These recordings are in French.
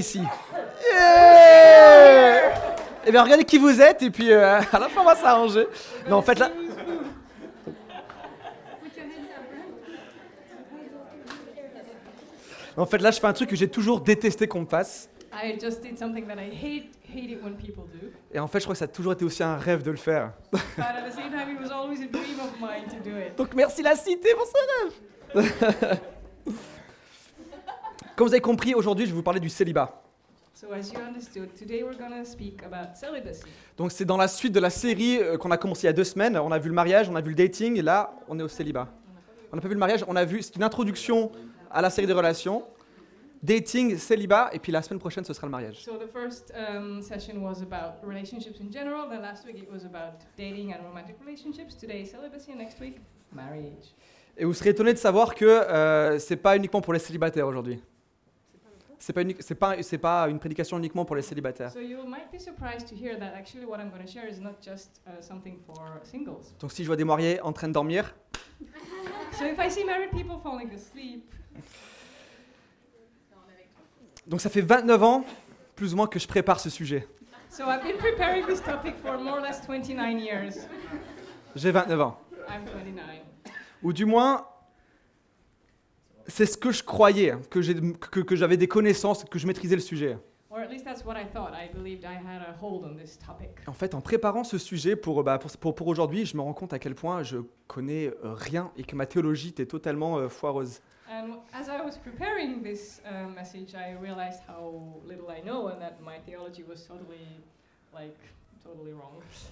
ici. Yeah Eh bien, regardez qui vous êtes, et puis euh, à la fin, on va s'arranger. Non, en fait, là. En fait, là, je fais un truc que j'ai toujours détesté qu'on me fasse. I just did something that I hate hate it when people do. Et en fait, je crois que ça a toujours été aussi un rêve de le faire. But at the same time, it was always a dream of mine to do it. Donc, merci la cité pour ce rêve. Comme vous avez compris, aujourd'hui, je vais vous parler du célibat. So as you understood, today we're going to speak about celibacy. Donc, c'est dans la suite de la série euh, qu'on a commencé il y a deux semaines. On a vu le mariage, on a vu le dating, et là, on est au célibat. On n'a pas vu le mariage, on a vu, c'est une introduction à la série des relations. Dating, célibat, et puis la semaine prochaine, ce sera le mariage. So the first um, session was about relationships in general. Then last week it was about dating and romantic relationships. Today celibacy, and next week marriage. Et vous serez étonné de savoir que euh, c'est pas uniquement pour les célibataires aujourd'hui. C'est pas, c'est pas, c'est pas une prédication uniquement pour les célibataires. So you might be surprised to hear that actually what I'm going to share is not just uh, something for singles. Donc si je vois des mariés en train de dormir, So if I see married people falling asleep, donc ça fait 29 ans, plus ou moins, que je prépare ce sujet. so I've been preparing this topic for more or less 29 years. J'ai 29 ans. I'm 29. Ou du moins, c'est ce que je croyais, que, j'ai- que, que j'avais des connaissances, que je maîtrisais le sujet. Or at least that's what I thought. I believed I had a hold on this topic. En fait, en préparant ce sujet pour, bah, pour, pour, pour aujourd'hui, je me rends compte à quel point je connais euh, rien et que ma théologie était totalement euh, foireuse.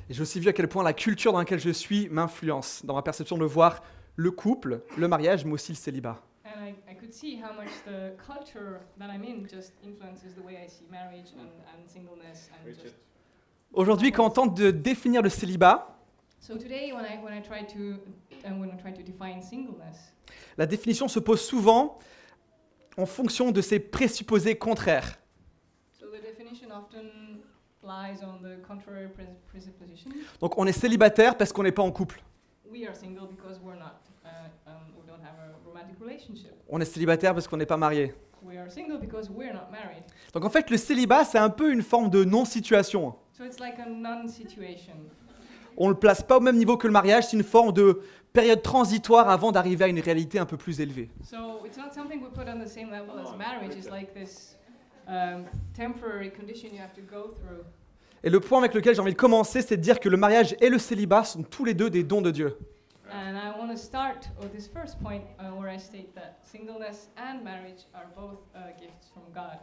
Et j'ai aussi vu à quel point la culture dans laquelle je suis m'influence dans ma perception de voir le couple, le mariage, mais aussi le célibat. I, I could see how much the culture that I'm in just influences the way I see marriage and, and singleness and just. Aujourd'hui, quand on tente de définir le célibat, So today, when I when I try to and when I try to define singleness, la définition se pose souvent en fonction de ses présupposés contraires. so the definition often lies on the contrary pres- presupposition. Donc on est célibataire parce qu'on n'est pas en couple. We are single because we're not, uh, um, we don't have a romantic relationship. On est célibataire parce qu'on n'est pas marié. We are single because we're not married. Donc en fait, le célibat, c'est un peu une forme de non-situation. So it's like a non-situation. On ne le place pas au même niveau que le mariage, c'est une forme de période transitoire avant d'arriver à une réalité un peu plus élevée. So it's not something we put on the same level as marriage. It's like this um, temporary condition you have to go through. Et le point avec lequel j'ai envie de commencer, c'est de dire que le mariage et le célibat sont tous les deux des dons de Dieu. And I want to start with this first point uh, where I state that singleness and marriage are both uh, gifts from God.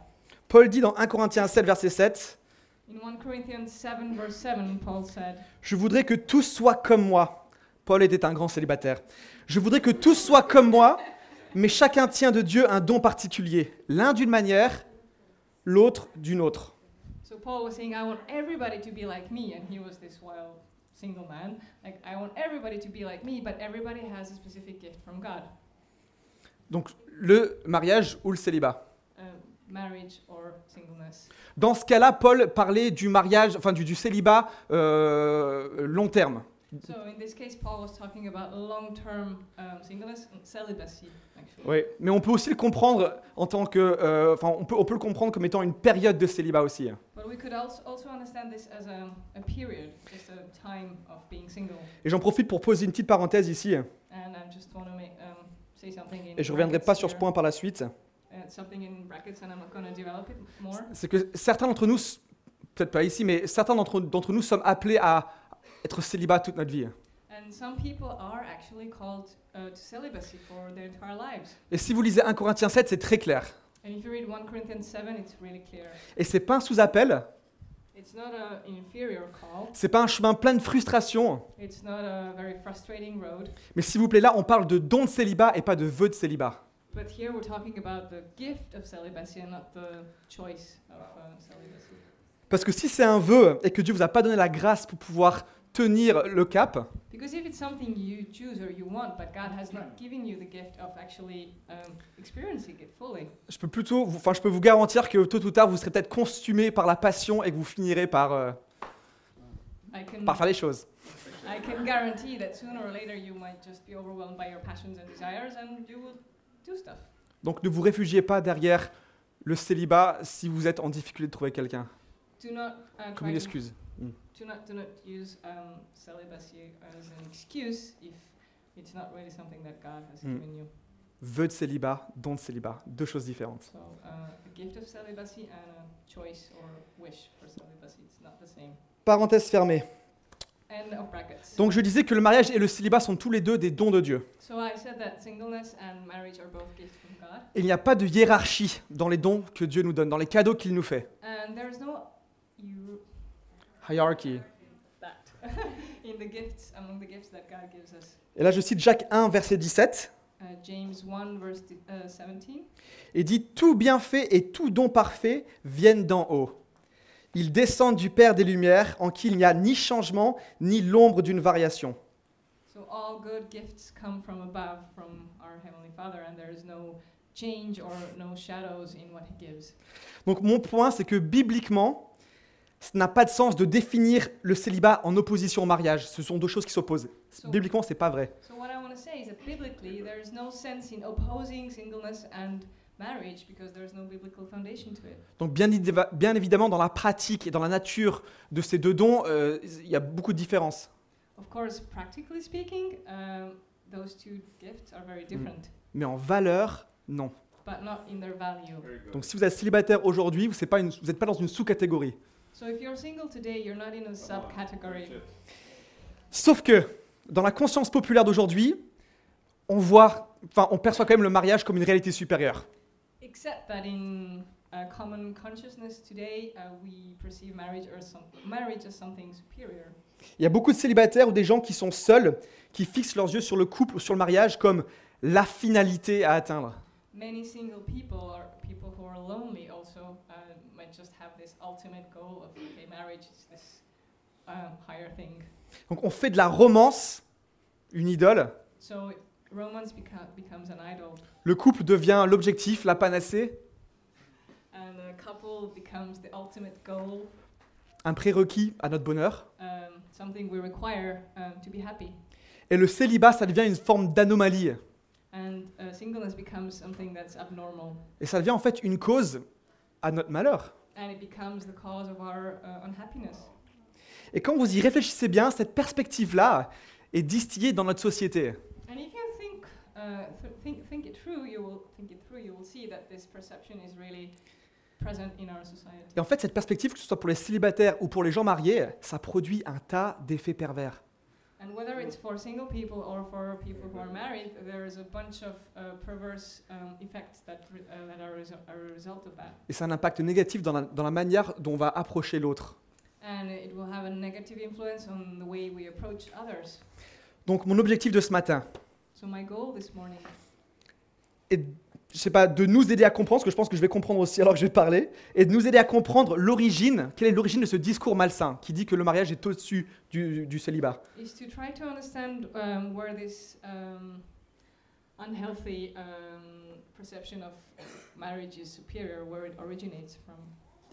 Paul dit dans 1 Corinthiens 7, verset 7, In 1 Corinthians 7, verse 7, Paul said, Je voudrais que tous soient comme moi. Paul était un grand célibataire. Je voudrais que tous soient comme moi, mais chacun tient de Dieu un don particulier. L'un d'une manière, l'autre d'une autre. So Paul was saying, I want everybody to be like me, and he was this wild single man. Like, I want everybody to be like me, but everybody has a specific gift from God. Donc le mariage ou le célibat? Uh, marriage or singleness. Dans ce cas-là, Paul parlait du mariage, enfin du, du célibat euh, long terme. So in this case, Paul was talking about long-term singleness and celibacy, actually. Oui. Mais on peut aussi le comprendre en tant que, euh, enfin on peut, on peut le comprendre comme étant une période de célibat aussi. But we could also, also understand this as a, a period, just a time of being single. Et j'en profite pour poser une petite parenthèse ici, And I just want to make, um, say something in et je reviendrai pas sur ce point par la suite. Uh. C'est que certains d'entre nous, peut-être pas ici, mais certains d'entre d'entre nous sommes appelés à être célibat toute notre vie. And some people are actually called uh, to celibacy for their entire lives. Et si vous lisez 1 Corinthiens 7, c'est très clair. And if you read 1 Corinthians 7, it's really clear. Et c'est pas un sous-appel, It's not an inferior call. c'est pas un chemin plein de frustration, It's not a very frustrating road. mais s'il vous plaît, là, on parle de don de célibat et pas de vœu de célibat. But here we're talking about the gift of celibacy and not the choice of uh, celibacy. Parce que si c'est un vœu et que Dieu vous a pas donné la grâce pour pouvoir tenir le cap, Because if it's something you choose or you want, but God has not given you the gift of actually um, experiencing it fully, je peux plutôt, vous- enfin, je peux vous garantir que tôt ou tard, vous serez peut-être consumé par la passion et que vous finirez par, euh, I can par faire les choses. I can guarantee that sooner or later you might just be overwhelmed by your passions and desires and you will do stuff. Donc ne vous réfugiez pas derrière le célibat si vous êtes en difficulté de trouver quelqu'un. Uh, Comme une excuse. Do not use um, celibacy as an excuse if it's not really something that God has Mm. given you. Vœu de célibat, don de célibat. Deux choses différentes. So uh, a gift of celibacy and a choice or wish for celibacy, it's not the same. Parenthèse fermée. End of brackets. Donc je disais que le mariage et le célibat sont tous les deux des dons de Dieu. So I said that singleness and marriage are both gifts from God, Il n'y a pas de hiérarchie dans les dons que Dieu nous donne, dans les cadeaux qu'il nous fait. and there is no you Hierarchy. that in the gifts among the gifts that God gives us. Et là je cite Jacques 1, verset 17. Uh, James 1 verse uh, 17. et dit Tout bienfait et tout don parfait viennent d'en haut. Ils descendent du Père des Lumières, en qui il n'y a ni changement, ni l'ombre d'une variation. So all good gifts come from above, from our heavenly Father, and there is no change or no shadows in what He gives. Donc mon point, c'est que bibliquement, ça n'a pas de sens de définir le célibat en opposition au mariage. Ce sont deux choses qui s'opposent. So, Bibliquement, c'est pas vrai. so what I want to say is that biblically, there is no sense in opposing singleness and marriage because there is no biblical foundation to it. Donc bien, évi- bien évidemment, dans la pratique et dans la nature de ces deux dons, euh, il y a beaucoup de différences. Of course, practically speaking, those two gifts are very different, Mais en valeur, non. but not in their value. Donc si vous êtes célibataire aujourd'hui, vous n'êtes pas dans une sous-catégorie. So if you're single today, you're not in a subcategory. Sauf que dans la conscience populaire d'aujourd'hui, on voit, enfin, on perçoit quand même le mariage comme une réalité supérieure. Except that in uh, common consciousness today, uh, we perceive marriage as, some, marriage as something superior. Il y a beaucoup de célibataires ou des gens qui sont seuls, qui fixent leurs yeux sur le couple ou sur le mariage comme la finalité à atteindre. Many single people or people who are lonely also uh, just have this ultimate goal of okay, marriage is this um, higher thing. Donc on fait de la romance une idole, So romance beca- becomes an idol, le couple devient l'objectif, la panacée, and a couple becomes the ultimate goal, un prérequis à notre bonheur. um, something we require um, to be happy. Et le célibat, ça devient une forme d'anomalie. And uh, singleness becomes something that's abnormal, Et ça devient en fait une cause à notre malheur. And it becomes the cause of our uh, unhappiness. Et quand vous y réfléchissez bien, cette perspective-là est distillée dans notre société. And if you think, uh, th- think, think it through, you will think it through. You will see that this perception is really present in our society. Et en fait, cette perspective, que ce soit pour les célibataires ou pour les gens mariés, ça produit un tas d'effets pervers. And whether it's for single people or for people who are married, there is a bunch of uh, perverse um, effects that, uh, that are, resu- are a result of that. Et ça a un impact négatif dans la, dans la manière dont on va approcher l'autre. And it will have a negative influence on the way we approach others. Donc mon objectif de ce matin So my goal this morning est, je sais pas, de nous aider à comprendre, parce que je pense que je vais comprendre aussi alors que je vais parler, et de nous aider à comprendre l'origine, quelle est l'origine de ce discours malsain qui dit que le mariage est au-dessus du, du célibat. is to try to understand um, where this um, unhealthy um, perception of marriage is superior, where it originates from.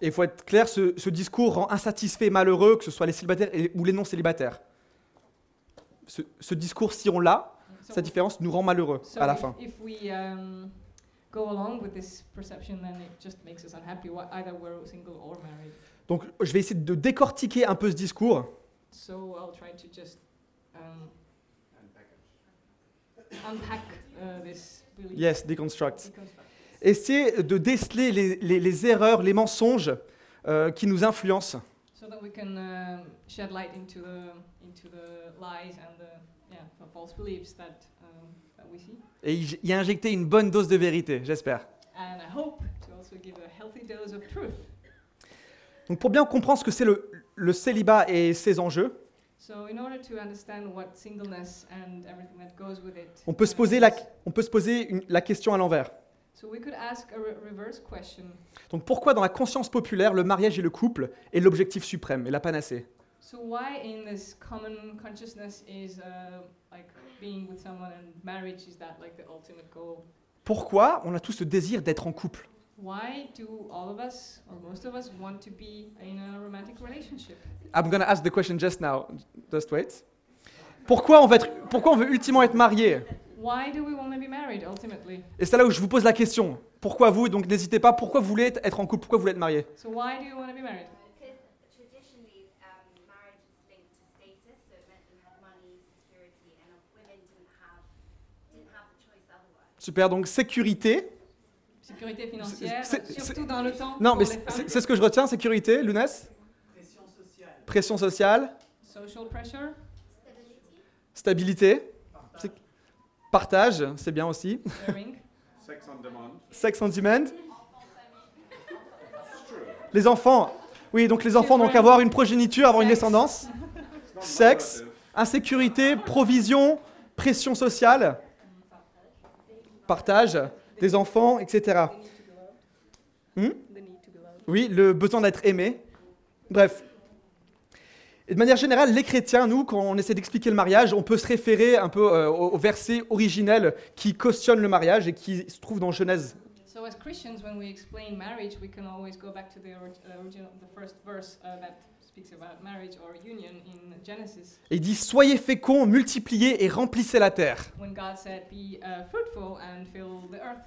Et il faut être clair, ce, ce discours rend insatisfait et malheureux, que ce soit les célibataires et- ou les non-célibataires. Ce, ce discours, si on l'a, So, sa différence nous rend malheureux so à la if, fin. if we um, go along with this perception, then it just makes us unhappy, wh- either we're single or married. Donc je vais essayer de décortiquer un peu ce discours So I'll try to just um, unpack uh, this belief. Yes, deconstruct. Deconstruct. Essayer de déceler les, les- les erreurs, les mensonges euh, qui nous influencent. so that we can um, shed light into the into the lies and the yeah the false beliefs that um, Et y, y injecter une bonne dose de vérité, j'espère. a. Donc pour bien comprendre ce que c'est le, le célibat et ses enjeux, So in order to understand what singleness and everything that goes with it, on peut se poser la, is, on peut se poser une- la question à l'envers. so we could ask a re- reverse question. Donc pourquoi dans la conscience populaire, le mariage et le couple est l'objectif suprême et la panacée? So why in this common consciousness is uh, like being with someone and marriage is that like the ultimate goal? Pourquoi on a tous ce désir d'être en couple? Why do all of us or most of us want to be in a romantic relationship? I'm gonna ask the question just now. Just wait. Pourquoi on veut, être, pourquoi on veut ultimement être marié Why do we want to be married ultimately? Et c'est là où je vous pose la question. Pourquoi vous? Donc n'hésitez pas. Pourquoi vous voulez être en couple? Pourquoi vous voulez être marié So why do you want to be married? Because traditionally, um, marriage is linked to status, so it meant you had money, security, and uh, women didn't have didn't have the choice otherwise. Super. Donc sécurité. Sécurité financière, surtout dans le temps. Non, pour mais c'est ce que je retiens. Sécurité. Lounès Pression sociale. Pression sociale. Social pressure, Stabilité. Partage. C'est bien aussi. sharing. Sex on demand. Sex on demand. Les enfants. Oui, donc les enfants, donc avoir une progéniture, avoir une Sex. descendance. It's not Sex. normative. Insécurité, provision, pression sociale, partage des enfants, etc. Hmm? Oui, le besoin d'être aimé. Bref. Et de manière générale, les chrétiens, nous, quand on essaie d'expliquer le mariage, on peut se référer un peu euh, au, verset originel qui cautionne le mariage et qui se trouve dans Genèse. So as Christians, when we explain marriage, we can always go back to the orig- original, the first verse uh, that Et il dit Soyez féconds, multipliez et remplissez la terre. when God said, "Be uh, fruitful and fill the earth."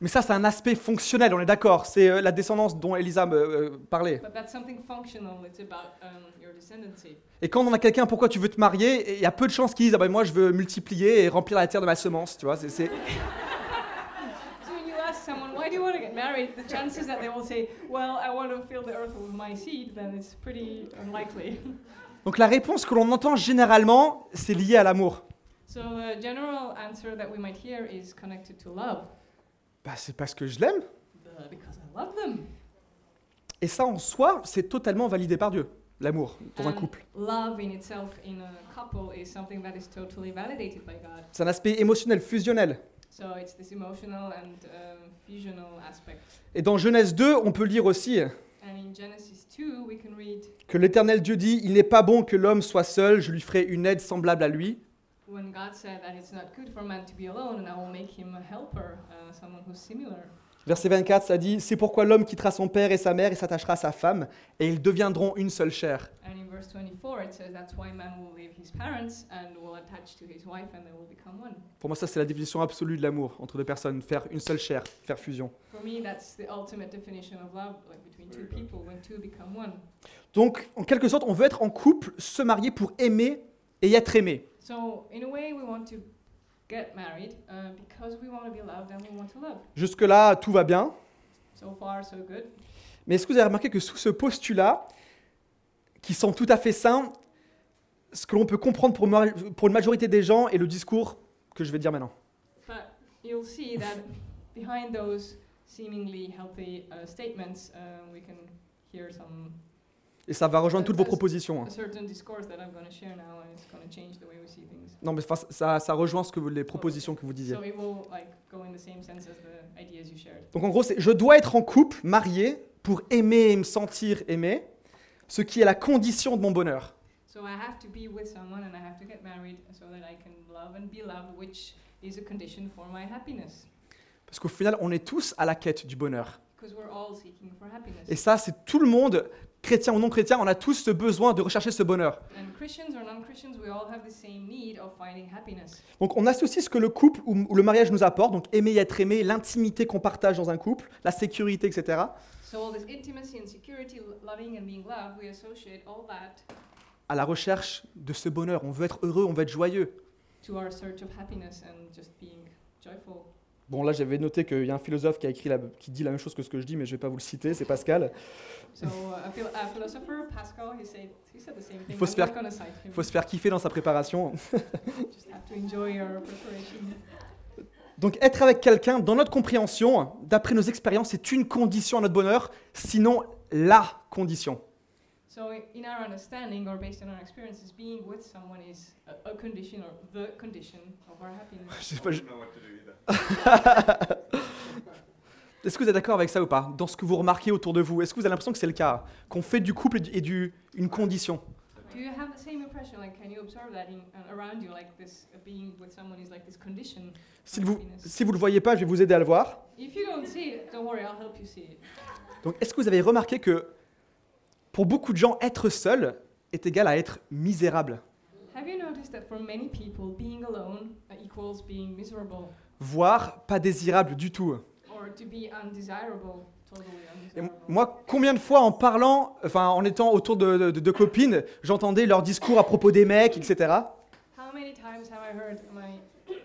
Mais ça, c'est un aspect fonctionnel, on est d'accord. C'est euh, la descendance dont Elisa me euh, parlait. But that's something functional. It's about um, your descendancy. Et quand on a quelqu'un, pourquoi tu veux te marier, il y a peu de chances qu'ils disent ah ben moi je veux multiplier et remplir la terre de ma semence, tu vois. c'est- c'est- So when you ask someone, "Why do you want to get married?" the chances that they will say, "Well, I want to fill the earth with my seed," then it's pretty unlikely. Donc la réponse que l'on entend généralement, c'est lié à l'amour. so the general answer that we might hear is connected to love, Bah, c'est parce que je l'aime. Because I love them. Et ça en soi, c'est totalement validé par Dieu, l'amour dans un And couple. Love in itself in a couple is something that is totally validated by God. C'est un aspect émotionnel, fusionnel. So it's this emotional and um, fusional aspect. Et dans Genèse 2, on peut lire aussi And in Genesis 2, we can read que l'Éternel Dieu dit Il n'est pas bon que l'homme soit seul, je lui ferai une aide semblable à lui. when God said that it's not good for man to be alone, and I will make him a helper, uh, someone who's similar. Verset 24, ça dit C'est pourquoi l'homme quittera son père et sa mère et s'attachera à sa femme, et ils deviendront une seule chair. And in verse 24, it says that's why man will leave his parents and will attach to his wife, and they will become one. Pour moi, ça, c'est la définition absolue de l'amour entre deux personnes, faire une seule chair, faire fusion. Donc, en quelque sorte, on veut être en couple, se marier pour aimer et être aimé. So, in a way, we want to get married uh, because we want to be loved and we want to love. Jusque-là, tout va bien. So far, so good. Mais est-ce que vous avez remarqué que sous ce postulat, qui semble tout à fait sain, ce que l'on peut comprendre pour, ma- pour une majorité des gens est le discours que je vais dire maintenant? But you'll see that behind those seemingly healthy uh, statements, uh, we can hear some Et ça va rejoindre toutes vos propositions. hein. Non, mais ça, ça rejoint ce que vous- les propositions que vous disiez. Donc en gros, c'est je dois être en couple, marié, pour aimer et me sentir aimé, ce qui est la condition de mon bonheur. So I have to be with someone, and I have to get married so that I can love and be loved, which is a condition for my happiness. Parce qu'au final, on est tous à la quête du bonheur. Et ça, c'est tout le monde, chrétien ou non chrétien, on a tous ce besoin de rechercher ce bonheur. Donc on associe ce que le couple ou, le mariage nous apporte, donc aimer et être aimé, l'intimité qu'on partage dans un couple, la sécurité, etc., So all this intimacy and security, lo- loving and being loved, we associate all that à la recherche de ce bonheur. On veut être heureux, on veut être joyeux. to our search of happiness and just being joyful. Bon, là, j'avais noté qu'il y a un philosophe qui a écrit la- qui dit la même chose que ce que je dis, mais je vais pas vous le citer, c'est Pascal. So a, phil- a philosopher, Pascal, he said he said the same thing. faut se faire-. Il faut se faire kiffer dans sa préparation. Donc être avec quelqu'un, dans notre compréhension, d'après nos expériences, c'est une condition à notre bonheur, sinon la condition. So in our understanding or based on our experiences, being with someone is a, a condition or the condition of our happiness. Je know what to do either. Est-ce que vous êtes d'accord avec ça ou pas? Dans ce que vous remarquez autour de vous, est-ce que vous avez l'impression que c'est le cas? Qu'on fait du couple et du, et du- une condition? Do you have the same impression? Like, can you observe that in, uh, around you? Like this, uh, being with someone is like this condition. si vous, si vous le voyez pas, je vais vous aider à le voir. If you don't see it, don't worry, I'll help you see it. Donc est-ce que vous avez remarqué que pour beaucoup de gens, être seul est égal à être misérable, voire pas désirable du tout. Or for it to be undesirable, totally Et moi, combien de fois en parlant, enfin en étant autour de, de- de copines, j'entendais leurs discours à propos des mecs, etc. How many times have I heard my female friends uh, when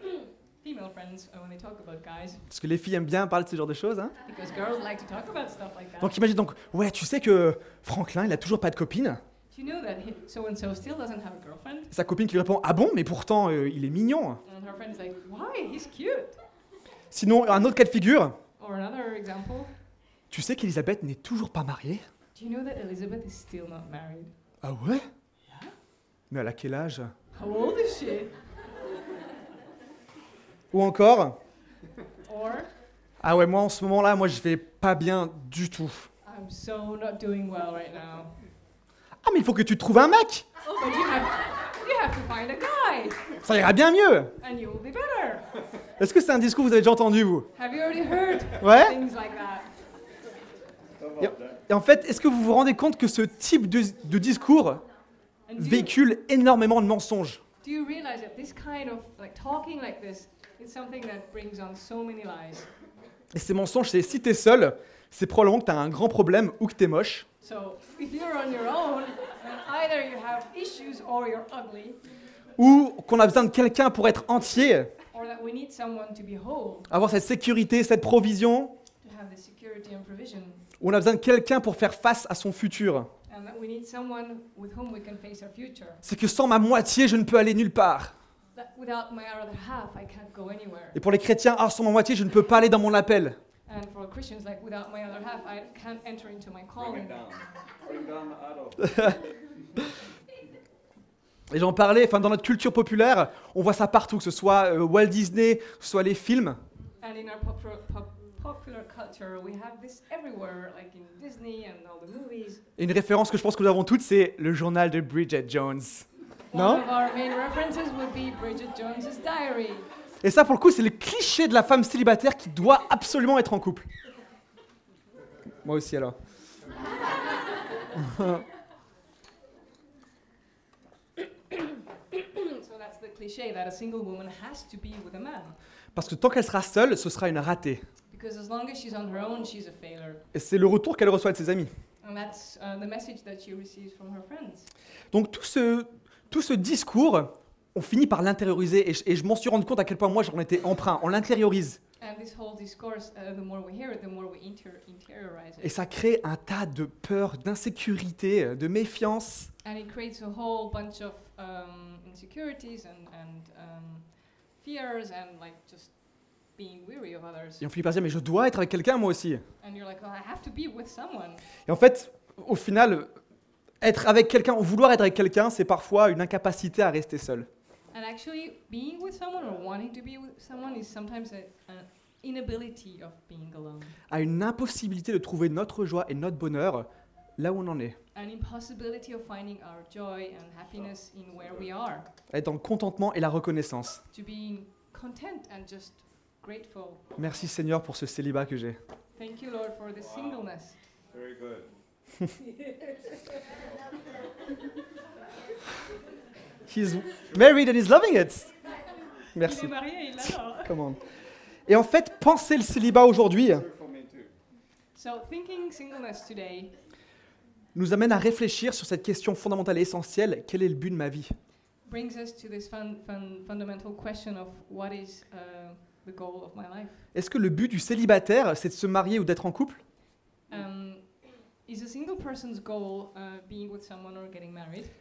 they talk about guys? Parce que les filles aiment bien parler de ce genre de choses. hein. Like like. Donc imagine donc, ouais, tu sais que Franklin, il a toujours pas de copine. You know that so and so still doesn't have a girlfriend? Et sa copine qui lui répond, ah bon, mais pourtant, euh, il est mignon. And her friend's like, why? He's cute. Sinon, un autre cas de figure, Or another example, tu sais qu'Elisabeth n'est toujours pas mariée? do you know that Elizabeth is still not married? Ah ouais? Mais elle a quel âge? How old is she? Ou encore, Or ah ouais, moi en ce moment-là, moi je vais pas bien du tout. I'm so not doing well right now. Ah mais il faut que tu trouves un mec Oh, but you have you have to find a guy, Ça ira bien mieux and you will be better. Est-ce que c'est un discours que vous avez déjà entendu, vous? Have you already heard Ouais things like that? Et en fait, est-ce que vous vous rendez compte que ce type de, de discours And do you, véhicule énormément de mensonges? Do you realize that this kind of like talking like this Et ces mensonges, c'est si t'es seul, c'est probablement que t'as un grand problème ou que t'es moche. Ou qu'on a besoin de quelqu'un pour être entier, or that we need someone to be whole, avoir cette sécurité, cette provision, to have the security and provision, ou on a besoin de quelqu'un pour faire face à son futur. C'est que sans ma moitié, je ne peux aller nulle part. That without my other half, I can't go anywhere. Et pour les chrétiens, ah, sans ma moitié, je ne peux pas aller dans mon appel. And for Christians, like without my other half, I can't enter into my Bring calling. it down. Bring down the adult. Et j'en parlais, enfin dans notre culture populaire, on voit ça partout, que ce soit euh, Walt Disney, que ce soit les films. And in our popular, pop, popular culture, we have this everywhere, like in Disney and all the movies. Et une référence que je pense que nous avons toutes, c'est le journal de Bridget Jones. One Non of our main references would be Bridget Jones's Diary. Et ça, pour le coup, c'est le cliché de la femme célibataire qui doit absolument être en couple. Moi aussi, alors. Parce que tant qu'elle sera seule, ce sera une ratée. Because as long as she's on her own, she's a failure. Et c'est le retour qu'elle reçoit de ses amis. And that's uh, the message that she receives from her friends. Donc tout ce, tout ce discours, on finit par l'intérioriser. Et, je- et je m'en suis rendu compte à quel point moi j'en étais emprunt. On l'intériorise. And this whole discourse, uh, the more we hear it, the more we inter- interiorize Et it. ça crée un tas de peur, d'insécurité, de méfiance. And it creates a whole bunch of um, insecurities and, and um, fears and like just being weary of others. Et on finit par dire, mais je dois être avec quelqu'un moi aussi. And you're like, oh, I have to be with someone. Et en fait, au final, être avec quelqu'un, ou vouloir être avec quelqu'un, c'est parfois une incapacité à rester seul. And actually, being with someone or wanting to be with someone is sometimes a- an inability of being alone, À une impossibilité de trouver notre joie et notre bonheur là où on en est. an impossibility of finding our joy and happiness in where we are, Être dans le contentement et la reconnaissance. to being content and just grateful. Merci Seigneur pour ce célibat que j'ai. Thank you, Lord, for the singleness. Very good. He's married and he's loving it. Il Merci. est marié, il l'adore. Come on. Et en fait, penser le célibat aujourd'hui nous amène à réfléchir sur cette question fondamentale et essentielle quel est le but de ma vie? brings us to this fun, fun, fundamental question of what is the goal of my life. Est-ce que le but du célibataire, c'est de se marier ou d'être en couple? Um,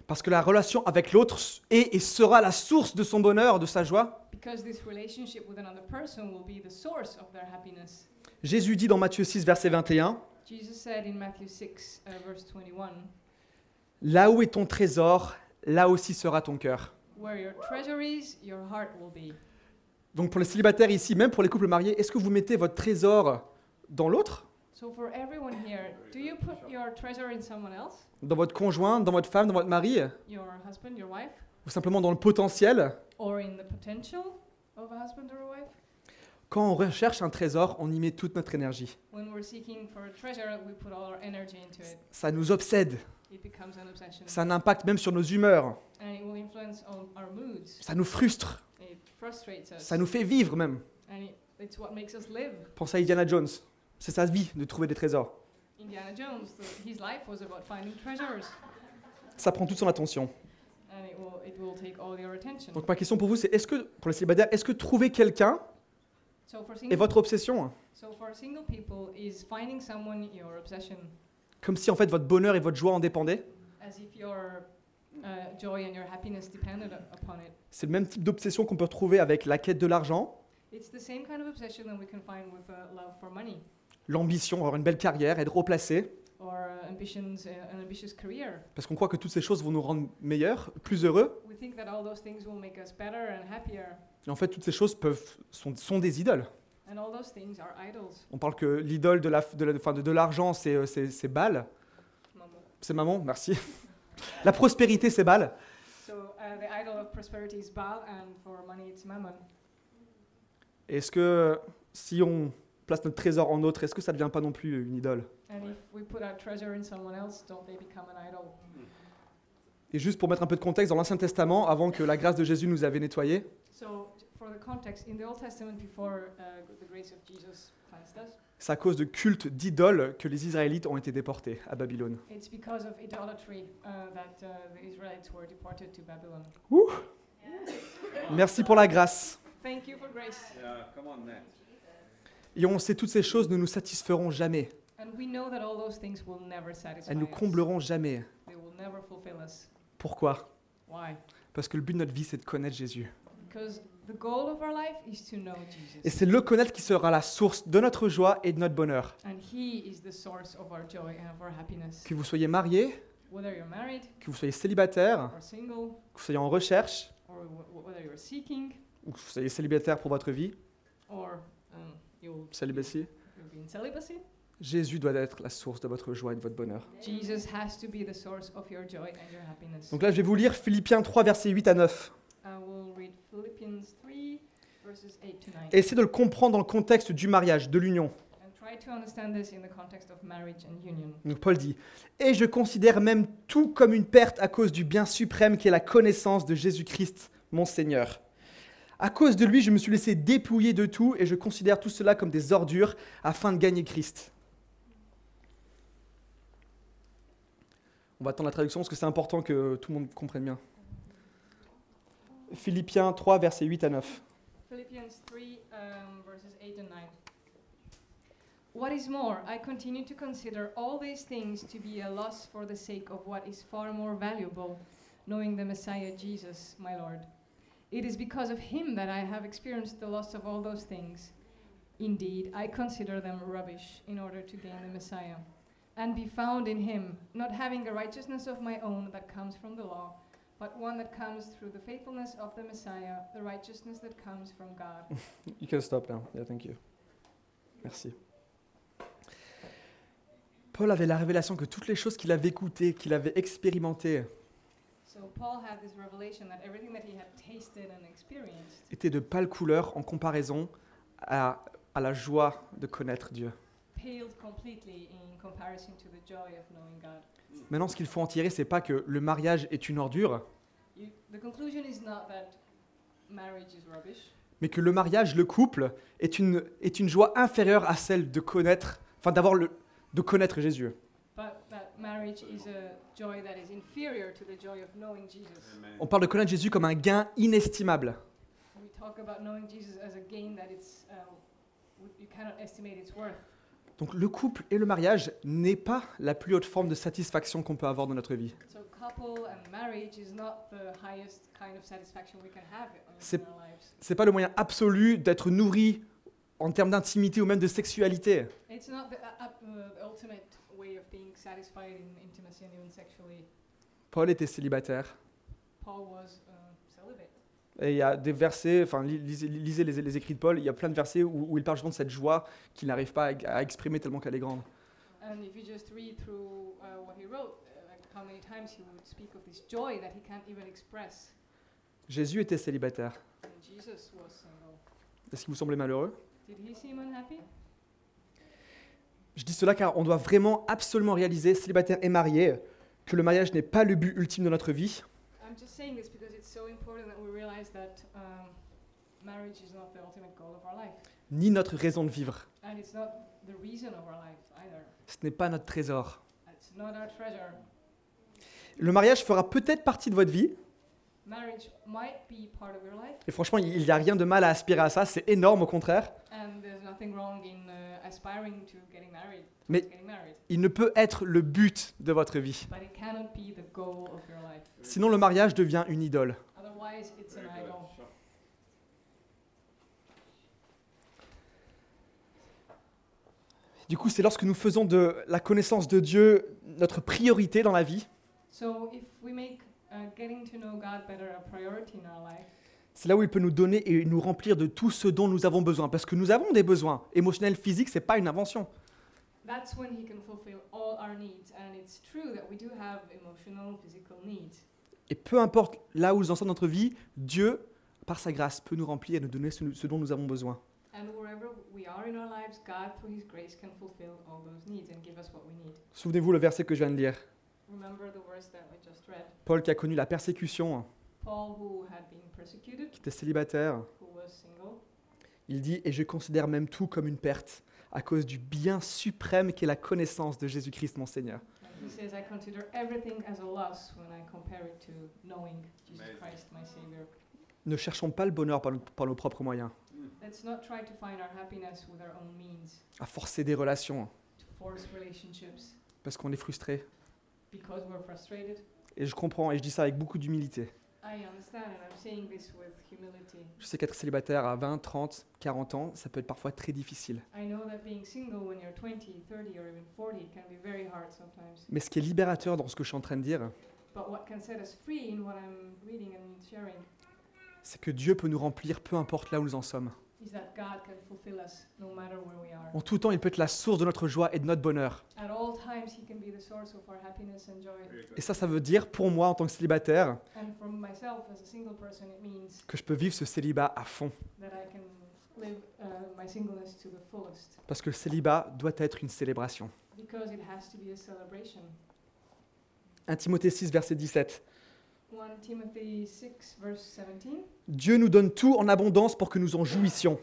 Parce que la relation avec l'autre est et sera la source de son bonheur, de sa joie Because this relationship with another person will be the source of their happiness. Jésus dit dans Matthieu 6, verset 21, Jesus said in Matthew 6, uh, verse 21, Là où est ton trésor, là aussi sera ton cœur. Where your treasure is, your heart will be. Donc pour les célibataires ici, même pour les couples mariés, est-ce que vous mettez votre trésor dans l'autre? So, for everyone here, do you put your treasure in someone else? Dans votre conjoint, dans votre femme, dans votre mari? Your husband, your wife? Ou simplement dans le potentiel? Or in the potential of a husband or a wife? Quand on recherche un trésor, on y met toute notre énergie. When we're seeking for a treasure, we put all our energy into it. Ça nous obsède, It becomes an obsession. ça a un impact même sur nos humeurs, and it will influence all our moods. ça nous frustre, It frustrates us. ça nous fait vivre même. and it It's what makes us live. Pensez à Indiana Jones. C'est sa vie de trouver des trésors. Indiana Jones, his life was about finding treasures, Ça prend toute son attention. and it will it will take all your attention. Donc ma question pour vous, c'est est-ce que, pour les célibataires, est-ce que trouver quelqu'un So est votre obsession so for single people, is finding someone your obsession, Comme si en fait votre bonheur et votre joie en dépendaient as if your uh, joy and your happiness depended u- upon it. C'est le même type d'obsession qu'on peut retrouver avec la quête de l'argent, It's the same kind of obsession that we can find with uh, love for money l'ambition, avoir une belle carrière, être haut placé, or uh, ambitions, uh, an ambitious career. parce qu'on croit que toutes ces choses vont nous rendre meilleurs, plus heureux. We think that all those things will make us better and happier, Et en fait, toutes ces choses peuvent, sont, sont des idoles. and all those things are idols. On parle que l'idole de la- de la- enfin, de, de l'argent, c'est euh, c'est- c'est Baal. C'est maman, merci. La prospérité, c'est Baal. So uh, the idol of prosperity is Baal, and for money it's Mammon. Est-ce que si on place notre trésor en autre, est-ce que ça ne devient pas non plus une idole? And if we put our treasure in someone else, don't they become an idol? Et juste pour mettre un peu de contexte, dans l'Ancien Testament, avant que la grâce de Jésus nous avait nettoyés, So, t- for the context, in the Old Testament, before uh, the grace of Jesus cleansed us, c'est à cause de cultes d'idoles que les Israélites ont été déportés à Babylone. it's because of idolatry uh, that uh, the Israelites were deported to Babylon. Merci pour la grâce. Thank you for grace. Yeah, come on. Et on sait toutes ces choses ne nous satisferont jamais. And we know that all those things will never satisfy Elles nous us. combleront jamais. They will never fulfill us. Pourquoi? Why? Parce que le but de notre vie, c'est de connaître Jésus. Et c'est le connaître qui sera la source de notre joie et de notre bonheur. And He is the source of our joy and of our happiness. Que vous soyez marié, que vous soyez célibataire, que vous soyez en recherche, ou que vous soyez célibataire pour votre vie, um, célibatie, Jésus doit être la source de votre joie et de votre bonheur. Donc là, je vais vous lire Philippiens 3, versets 8 à 9. I will read Philippians 3, verses 8 to 9. Et essayez de le comprendre dans le contexte du mariage, de l'union. And try to understand this in the context of marriage and union. Donc Paul dit, Et je considère même tout comme une perte à cause du bien suprême qui est la connaissance de Jésus-Christ, mon Seigneur. À cause de lui, je me suis laissé dépouiller de tout et je considère tout cela comme des ordures afin de gagner Christ. On va attendre la traduction parce que c'est important que tout le monde comprenne bien. Philippiens 3, versets 8 à 9. Philippians 3, um, verses 8 and 9. What is more, I continue to consider all these things to be a loss for the sake of what is far more valuable, knowing the Messiah Jesus, my Lord. It is because of him that I have experienced the loss of all those things. Indeed, I consider them rubbish in order to gain the Messiah and be found in him, not having a righteousness of my own that comes from the law, but one that comes through the faithfulness of the Messiah, the righteousness that comes from God. You can stop now. Yeah, thank you. Merci. Paul avait la révélation que toutes les choses qu'il avait écoutées, qu'il avait expérimentées, So Paul had this revelation that everything that he had tasted and experienced étaient de pâle couleur en comparaison à, à la joie de connaître Dieu. Maintenant, ce qu'il faut en tirer, c'est pas que le mariage est une ordure, mais que le mariage, le couple, est une, est une joie inférieure à celle de connaître, enfin d'avoir le, de connaître Jésus. On parle de connaître Jésus comme un gain inestimable. We talk about knowing Jesus as a gain that it's uh, w- you cannot estimate its worth. Donc le couple et le mariage n'est pas la plus haute forme de satisfaction qu'on peut avoir dans notre vie. So couple and marriage is not the highest kind of satisfaction we can have in C'est- our lives. C'est pas le moyen absolu d'être nourri en termes d'intimité ou même de sexualité. It's not the, uh, uh, ultimate way of being satisfied in intimacy and even sexually. Paul était célibataire. Paul was uh, celibate. Et il y a des versets, enfin li- lisez, lisez les, les écrits de Paul, il y a plein de versets où, où il parle justement de cette joie qu'il n'arrive pas à, à exprimer tellement qu'elle est grande. And if you just read through uh, what he wrote, uh, like how many times he would speak of this joy that he can't even express. Jésus était célibataire. Est-ce qu'il vous semblait malheureux? Did he seem unhappy? Je dis cela car on doit vraiment absolument réaliser, célibataire et marié, que le mariage n'est pas le but ultime de notre vie, um, ni notre raison de vivre. and it's not the reason of our life either. Ce n'est pas notre trésor. It's not our treasure. Le mariage fera peut-être partie de votre vie, Marriage might be part of your life, et franchement, il n'y a rien de mal à aspirer à ça, c'est énorme au contraire, and aspiring to getting married. Mais- towards getting married, il ne peut être le but de votre vie. but it cannot be the goal of your life. Sinon, le mariage devient une idole. Otherwise, it's an Very good. idol. Sure. Du coup, c'est lorsque nous faisons de la connaissance de Dieu notre priorité dans la vie, So if we make uh, getting to know God better a priority in our life, c'est là où il peut nous donner et nous remplir de tout ce dont nous avons besoin. Parce que nous avons des besoins émotionnels, physiques, c'est pas une invention. that's when He can fulfill all our needs. And it's true that we do have emotional, physical needs. Et peu importe là où nous en sommes dans notre vie, Dieu, par sa grâce, peut nous remplir et nous donner ce, ce dont nous avons besoin. And wherever we are in our lives, God, through His grace, can fulfill all those needs and give us what we need. Souvenez-vous le verset que je viens de lire. Paul qui a connu la persécution, Paul, who had been persecuted, qui était célibataire, il dit Et je considère même tout comme une perte, à cause du bien suprême qu'est la connaissance de Jésus-Christ mon Seigneur. Ne cherchons pas le bonheur par, nos- par nos propres moyens, Let's not try to find our happiness with our own means, à forcer des relations, to force relationships. Parce qu'on est frustré. because we're frustrated. Et je comprends, et je dis ça avec beaucoup d'humilité. Je sais qu'être célibataire à 20, 30, 40 ans, ça peut être parfois très difficile. I know that being single when you're 20, 30, or even 40 can be very hard sometimes. Mais ce qui est libérateur dans ce que je suis en train de dire, c'est que Dieu peut nous remplir peu importe là où nous en sommes. Is that God can fulfill us no matter where we are. En tout temps, il peut être la source de notre joie et de notre bonheur. At all times, He can be the source of our happiness and joy. Very good. Et ça, ça veut dire, pour moi, en tant que célibataire, And for myself as a single person, it means que je peux vivre ce célibat à fond. that I can live uh, my singleness to the fullest Parce que le célibat doit être une célébration. because it has to be a celebration. 1 Timothée 6, verset 17. 1 Timothy 6, verse 17 Dieu nous donne tout en abondance pour que nous en jouissions.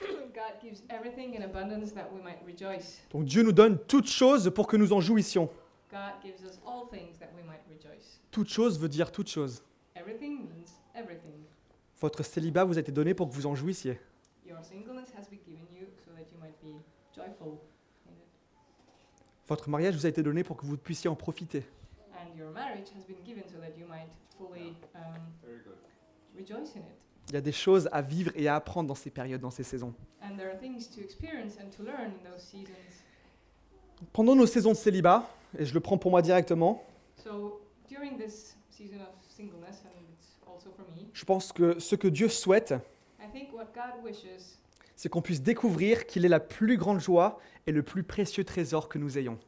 God gives everything in abundance that we might rejoice. Donc Dieu nous donne toutes choses pour que nous en jouissions. God gives us all things that we might rejoice. Toute chose veut dire toute chose. Everything means everything. Votre célibat vous a été donné pour que vous en jouissiez. Your singleness has been given you so that you might be joyful in it. Votre mariage vous a été donné pour que vous puissiez en profiter. And your marriage has been Il y a des choses à vivre et à apprendre dans ces périodes, dans ces saisons. And there are things to experience and to learn in those seasons. Pendant nos saisons de célibat, et je le prends pour moi directement, So during this season of singleness, and it's also for me, je pense que ce que Dieu souhaite, I think what God wishes c'est qu'on puisse découvrir qu'il est la plus grande joie et le plus précieux trésor que nous ayons.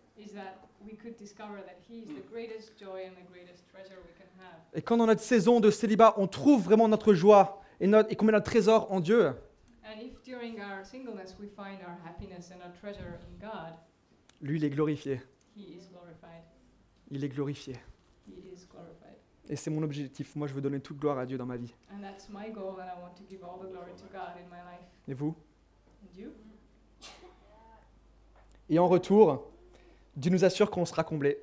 Et quand dans notre saison de célibat, on trouve vraiment notre joie et, notre, et qu'on met notre trésor en Dieu, And if during our singleness we find our happiness and our treasure in God, lui, il est glorifié. Il est glorifié. Et c'est mon objectif. Moi, je veux donner toute gloire à Dieu dans ma vie. And that's my goal, and I want to give all the glory to God in my life. Et vous? Et en retour, Dieu nous assure qu'on sera comblé.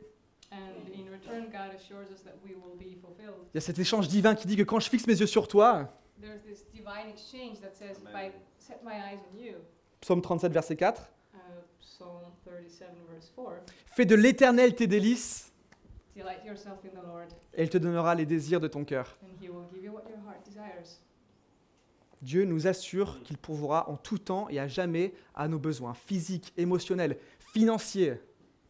Il y a cet échange divin qui dit que quand je fixe mes yeux sur toi, There's this divine exchange that says, if I set my eyes on you, psaume 37, verset 4, uh, Psalm 37, verse 4, fais de l'éternel tes délices, delight yourself in the Lord, et il te donnera les désirs de ton cœur. and He will give you what your heart desires. Dieu nous assure qu'il pourvoira en tout temps et à jamais à nos besoins physiques, émotionnels, financiers.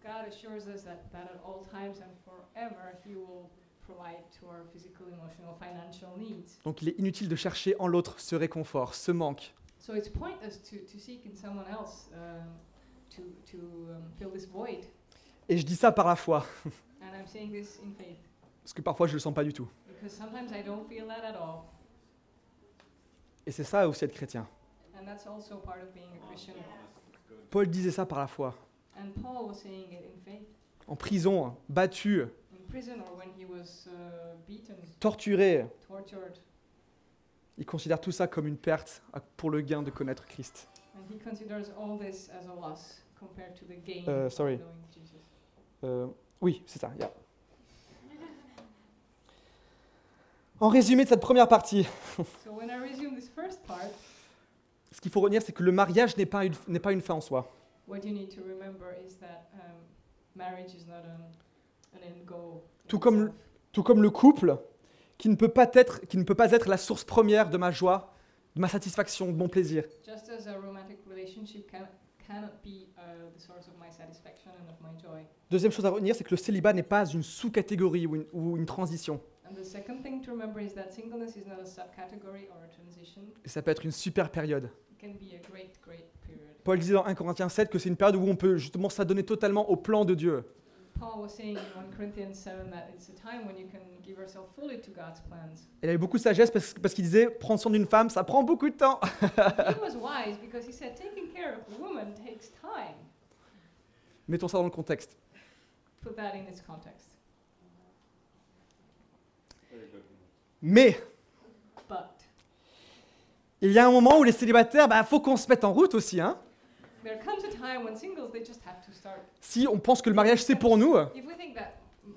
God assures us that, that at all times and forever He will provide to our physical, emotional, financial needs. Donc il est inutile de chercher en l'autre ce réconfort, ce manque. So it's pointless to, to seek in someone else um, to, to um, fill this void. Et je dis ça par la foi, And I'm saying this in faith parce que parfois je ne le sens pas du tout. because sometimes I don't feel that at all. Et c'est ça aussi être chrétien. And that's also part of being a Christian. Paul disait ça par la foi. And Paul was saying it in faith. En prison, battu, In prison or when he was uh, beaten, torturé, tortured, Il considère tout ça comme une perte pour le gain de connaître Christ. And he considers all this as a loss compared to the gain of sorry. knowing Jesus. Euh, oui, c'est ça. yeah. En résumé de cette première partie, So when I resume this first part, ce qu'il faut retenir, c'est que le mariage n'est pas, une- n'est pas une fin en soi. What you need to remember is that um, marriage is not an, an end goal. in Tout comme-. Tout comme le couple, qui ne peut pas être, qui ne peut pas être la source première de ma joie, de ma satisfaction, de mon plaisir. Just as a romantic relationship can, cannot be uh, the source of my satisfaction and of my joy. Deuxième chose à retenir, c'est que le célibat n'est pas une sous-catégorie ou une, ou une transition. And the second thing to remember is that singleness is not a subcategory or a transition. Et ça peut être une super période. Great, great. Paul disait dans 1 Corinthiens 7 que c'est une période où on peut justement s'adonner totalement au plan de Dieu. Paul was saying in 1 Corinthians 7 that it's a time when you can give yourself fully to God's plans. Il avait beaucoup de sagesse parce, parce qu'il disait prendre soin d'une femme, ça prend beaucoup de temps. Mettons ça dans le contexte. Put that in its context. Very good. Mais il y a un moment où les célibataires, il faut qu'on se mette en route aussi. Hein. there comes a time when singles they just have to start. Si on pense que le mariage c'est pour nous If we think that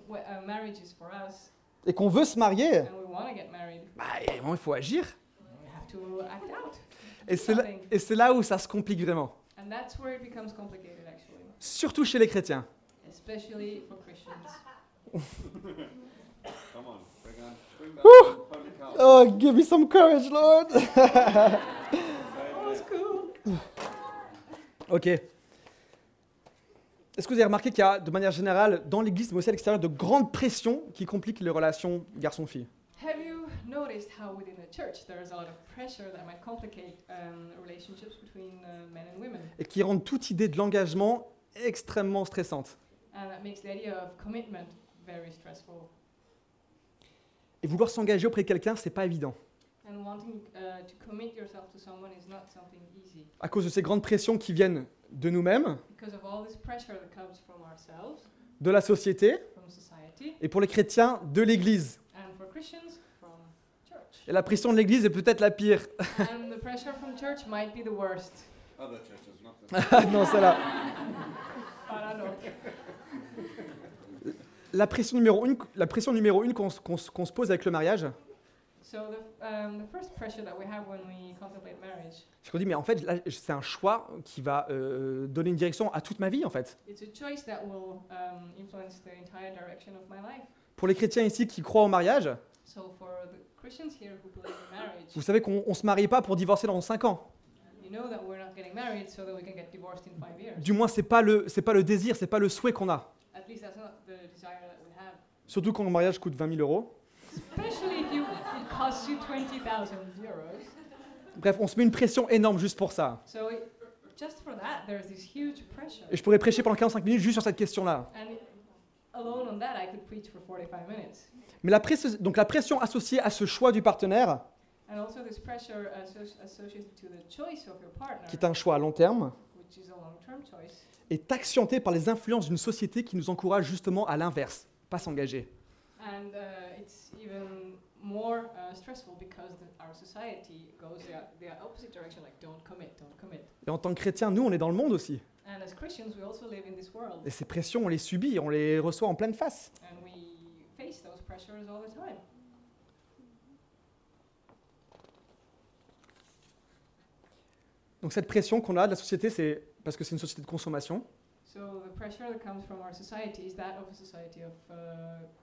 wh- uh, marriage is for us et qu'on veut se marier, and we want to get married, bah, il faut agir. we have to act out. Et c'est là, et c'est là où ça se complique vraiment. And that's where it becomes complicated actually, Surtout chez les chrétiens. Woo! Oh, give me some courage, Lord. Ok. Est-ce que vous avez remarqué qu'il y a, de manière générale, dans l'Église, mais aussi à l'extérieur, de grandes pressions qui compliquent les relations garçon-fille Have you noticed how within the church there is a lot of pressure that might complicate um, relationships between uh, men and women, et qui rendent toute idée de l'engagement extrêmement stressante and that makes the idea of commitment very stressful. Et vouloir s'engager auprès de quelqu'un, c'est pas évident. And wanting uh, to commit yourself to someone is not something easy À cause de ces grandes pressions qui viennent de nous-mêmes, because of all this pressure that comes from ourselves, de la société, from society, et pour les chrétiens, de l'Église. and for Christians, from church. Et la pression de l'Église est peut-être la pire. and the pressure from church might be the worst. Other churches, not the. non, c'est là. But I don't. La pression numéro une, la pression numéro une qu'on se pose avec le mariage, So the, um, the first pressure that we have when we contemplate marriage, je me dis, mais en fait, là, c'est un choix qui va euh, donner une direction à toute ma vie, en fait. it's a choice that will um, influence the entire direction of my life. Pour les chrétiens ici qui croient au mariage, So for the Christians here who believe in marriage, vous savez qu'on ne se marie pas pour divorcer dans 5 ans. Du moins, c'est pas le, c'est pas le désir, c'est pas le souhait qu'on a. At least that's not the desire that we have. Surtout quand le mariage coûte 20 000 euros. Especially if you, it costs you 20,000 euros. Bref, on se met une pression énorme juste pour ça. So it, just for that, there's this huge pressure. Et je pourrais prêcher pendant 45 minutes juste sur cette question-là. And it- alone on that, I could preach for 45 minutes. Mais la, presse- donc la pression associée à ce choix du partenaire, And also this pressure associ- associated to the choice of your partner, qui est un choix à long terme, which is a long-term choice, est accentuée par les influences d'une société qui nous encourage justement à l'inverse, pas s'engager. and uh, it's even more uh, stressful because the, our society goes the, the opposite direction, like don't commit, don't commit. Et en tant que chrétiens, nous, on est dans le monde aussi. And as Christians, we also live in this world, Et ces pressions, on les subit, on les reçoit en pleine face. and we face those pressures all the time. Donc cette pression qu'on a de la société, c'est parce que c'est une société de consommation. So the pressure that comes from our society is that of a society of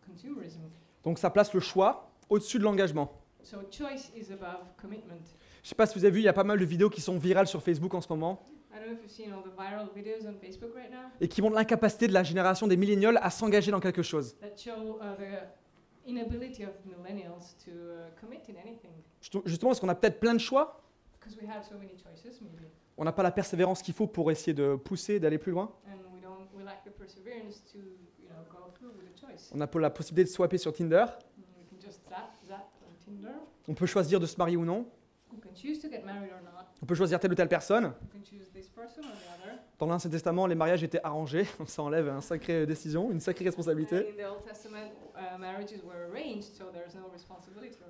consumerism. Donc ça place le choix au-dessus de l'engagement. So choice is above commitment. Je sais pas si vous avez vu, il y a pas mal de vidéos qui sont virales sur Facebook en ce moment I don't know if you've seen all the viral videos on Facebook right now et qui montrent l'incapacité de la génération des millénials à s'engager dans quelque chose. show uh, the inability of millennials to uh, commit in anything Justo- Justement, parce qu'on a peut-être plein de choix, because we have so many choices maybe on n'a pas la persévérance qu'il faut pour essayer de pousser, d'aller plus loin. we we to you know. On n'a pas la possibilité de swapper sur Tinder. Mm, zap zap on Tinder. On peut choisir de se marier ou non. On peut choisir telle ou telle personne. Person. Dans l'Ancien Testament, les mariages étaient arrangés. Ça enlève une sacrée décision, une sacrée responsabilité. uh, arranged, so no.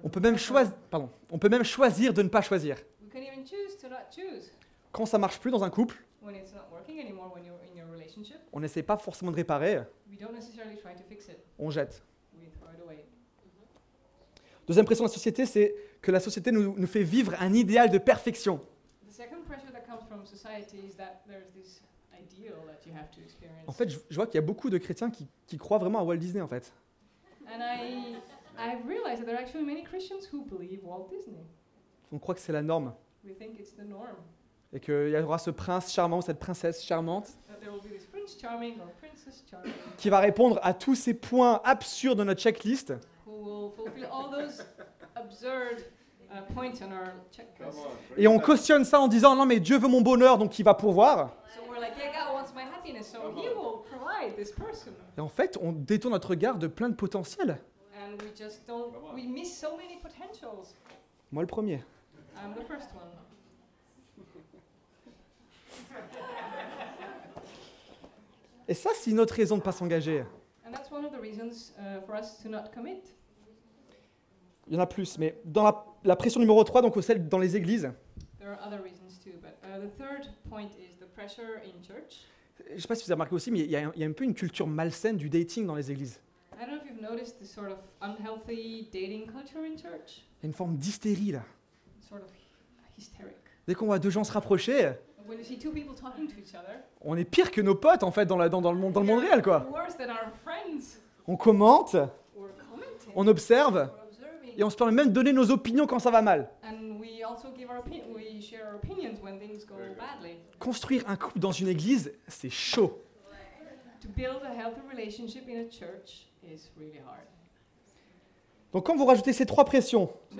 On peut même choisir, pardon, on peut même choisir de ne pas choisir. Quand ça marche plus dans un couple, when it's not working anymore when you're in your relationship. on n'essaie pas forcément de réparer, We don't necessarily try to fix it. on jette. We throw it away. Deuxième pression de la société, c'est que la société nous, nous fait vivre un idéal de perfection. En fait, je, je vois qu'il y a beaucoup de chrétiens qui, qui croient vraiment à Walt Disney, en fait. and I, I've realized that there are actually many Christians who believe Walt Disney. On croit que c'est la norme. We think it's the norm. Et qu'il y aura ce prince charmant, cette princesse charmante, qui va répondre à tous ces points absurdes de notre checklist. uh, Et on cautionne ça en disant non mais Dieu veut mon bonheur donc il va pourvoir. So we're like, yeah, God wants my happiness, so He will provide this person. Et en fait, on détourne notre regard de plein de potentiel. And we just don't, Come on. we miss so many potentials. Moi le premier. I'm the first one. Et ça, c'est une autre raison de ne pas s'engager. And that's one of the reasons uh, for us to not commit. Il y en a plus, mais dans la, la pression numéro 3, donc celle dans les églises, There are other reasons too, but uh, the third point is the pressure in church. je ne sais pas si vous avez remarqué aussi, mais il y, a, un- il y a un peu une culture malsaine du dating dans les églises. I don't know if you've noticed this sort of unhealthy dating culture in church, Il y a une forme d'hystérie là. sort of hysteric. Dès qu'on voit deux gens se rapprocher, When you see two people talking to each other, on est pire que nos potes en fait dans, la- dans- dans le, monde, dans le monde réel quoi. On commente, on observe, et on se permet même de donner nos opinions quand ça va mal. and we also give our opinion. We share our opinions when things go badly. Construire un couple dans une église, c'est chaud. To build a healthy relationship in a church is really hard. Donc quand vous rajoutez ces trois pressions, So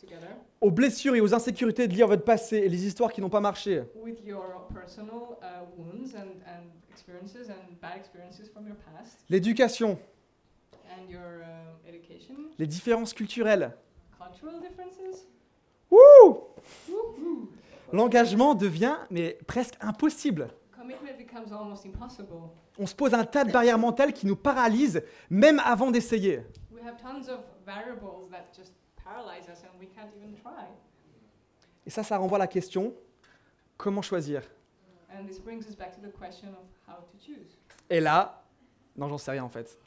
together aux blessures et aux insécurités de lire votre passé et les histoires qui n'ont pas marché, with your personal wounds and, and experiences and bad experiences from your past l'éducation, and your um, education, les différences culturelles, l'engagement devient mais presque impossible. Commitment becomes almost impossible. On se pose un tas de barrières mentales qui nous paralysent même avant d'essayer. We have tons of variables that just paralyze us and we can't even try. Et ça, ça renvoie à la question, comment choisir? And this brings us back to the question of how to choose. Et là, non, j'en sais rien en fait.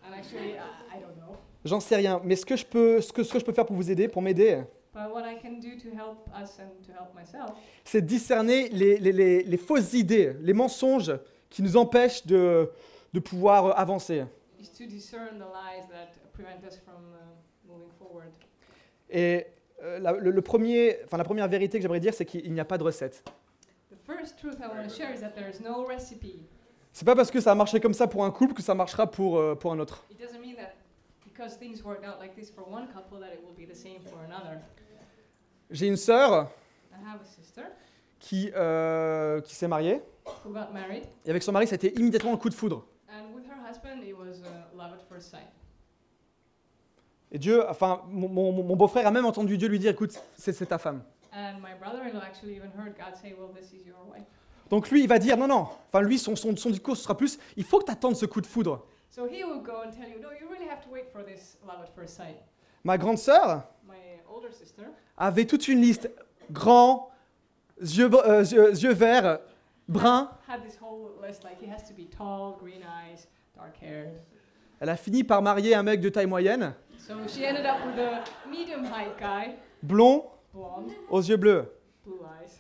J'en sais rien, mais ce que, je peux, ce, que, ce que je peux faire pour vous aider, pour m'aider, But what I can do to help us and to help myself c'est discerner les, les- les- les fausses idées, les mensonges qui nous empêchent de, de pouvoir avancer. is to discern the lies that prevent us from uh, moving forward. Et euh, la, le, le premier, enfin, la première vérité que j'aimerais dire, c'est qu'il n'y a pas de recette. C'est pas parce que ça a marché comme ça pour un couple que ça marchera pour, euh, pour un autre. It J'ai une sœur qui, euh, qui s'est mariée, who got married, et avec son mari, ça a été immédiatement un coup de foudre. and with her husband, it was uh, love at first sight. Et Dieu, enfin, mon, mon- mon beau-frère a même entendu Dieu lui dire, écoute, c'est ta femme. And my brother-in-law actually even heard God say, "Well, this is your wife." Donc lui, il va dire, non, non, enfin lui, son, son, son discours ce sera plus, il faut que tu attendes ce coup de foudre. So he will go and tell you, "No, you really have to wait for this love at first sight." Ma grande sœur avait toute une liste, grand, yeux, euh, yeux, yeux verts, brun. had this whole list like he has to be tall, green eyes, dark hair. Elle a fini par marier un mec de taille moyenne, So she ended up with a medium height guy, blond, blonde, aux yeux bleus. blue eyes,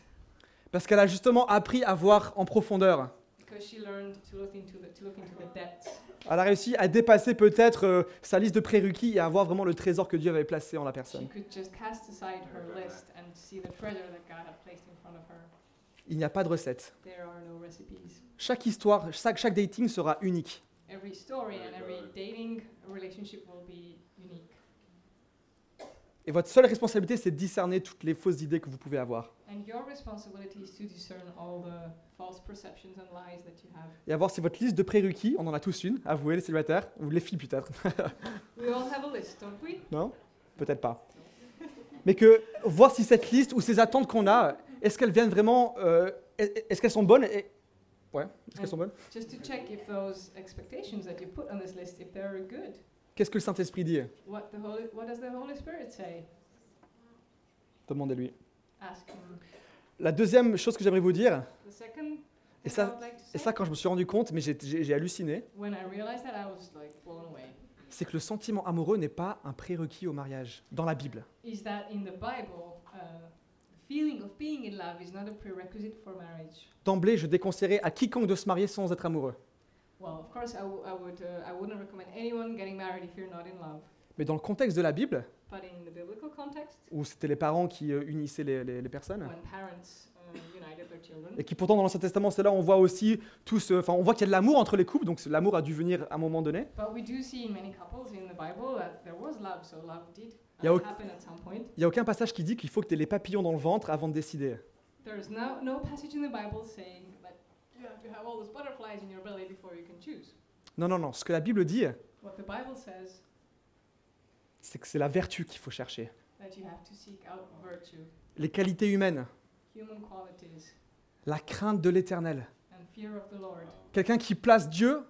Parce qu'elle a justement appris à voir en profondeur. because she learned to look into the to look into the depths. Elle a réussi à dépasser peut-être euh, sa liste de prérequis et à voir vraiment le trésor que Dieu avait placé en la personne. Il n'y a pas de recette. No. Chaque histoire, chaque, chaque dating sera unique. Every story and every dating relationship will be. Et votre seule responsabilité, c'est de discerner toutes les fausses idées que vous pouvez avoir. And your responsibility is to discern all the false perceptions and lies that you have. Et à voir si votre liste de prérequis, on en a tous une, avouez les célibataires, ou les filles peut-être, We all have a list, don't we? non? Peut-être pas. Mais que voir si cette liste ou ces attentes qu'on a, est-ce qu'elles viennent vraiment euh, est- est-ce qu'elles sont bonnes Et- Ouais, est-ce qu'elles sont bonnes? Just to check if those expectations that you put on this list, if they're good. Qu'est-ce que le Saint-Esprit dit? What the Holy, what does the Holy Spirit say? Demandez-lui. Ask him. La deuxième chose que j'aimerais vous dire, The second Et ça- et ça quand je me suis rendu compte, mais j'ai- halluciné, when I realized that, I was like blown away. c'est que le sentiment amoureux n'est pas un prérequis au mariage, dans la Bible. Is that in the Bible, the feeling of being in love is not a prerequisite for marriage. D'emblée, je déconseillerais à quiconque de se marier sans être amoureux. Well, of course, I, w- I would. Uh, I wouldn't recommend anyone getting married if you're not in love. Mais dans le contexte de la Bible, But in the biblical context, où c'était les parents qui euh, unissaient les, les- les personnes, when parents uh, united their children, et qui pourtant dans l'Ancien Testament, c'est là où on voit aussi tous, euh, enfin on voit qu'il y a de l'amour entre les couples, donc l'amour a dû venir à un moment donné. but we do see in many couples in the Bible that there was love, so love did Il y a au- happen at some point. Il n'y a aucun passage qui dit qu'il faut que tu aies les papillons dans le ventre avant de décider. No no passage in the Bible saying Non, non, non. Ce que la Bible dit, What the Bible says c'est que c'est la vertu qu'il faut chercher. that you have to seek out virtue, Les qualités humaines, human qualities, la crainte de l'éternel. and fear of the Lord. Quelqu'un qui place Dieu,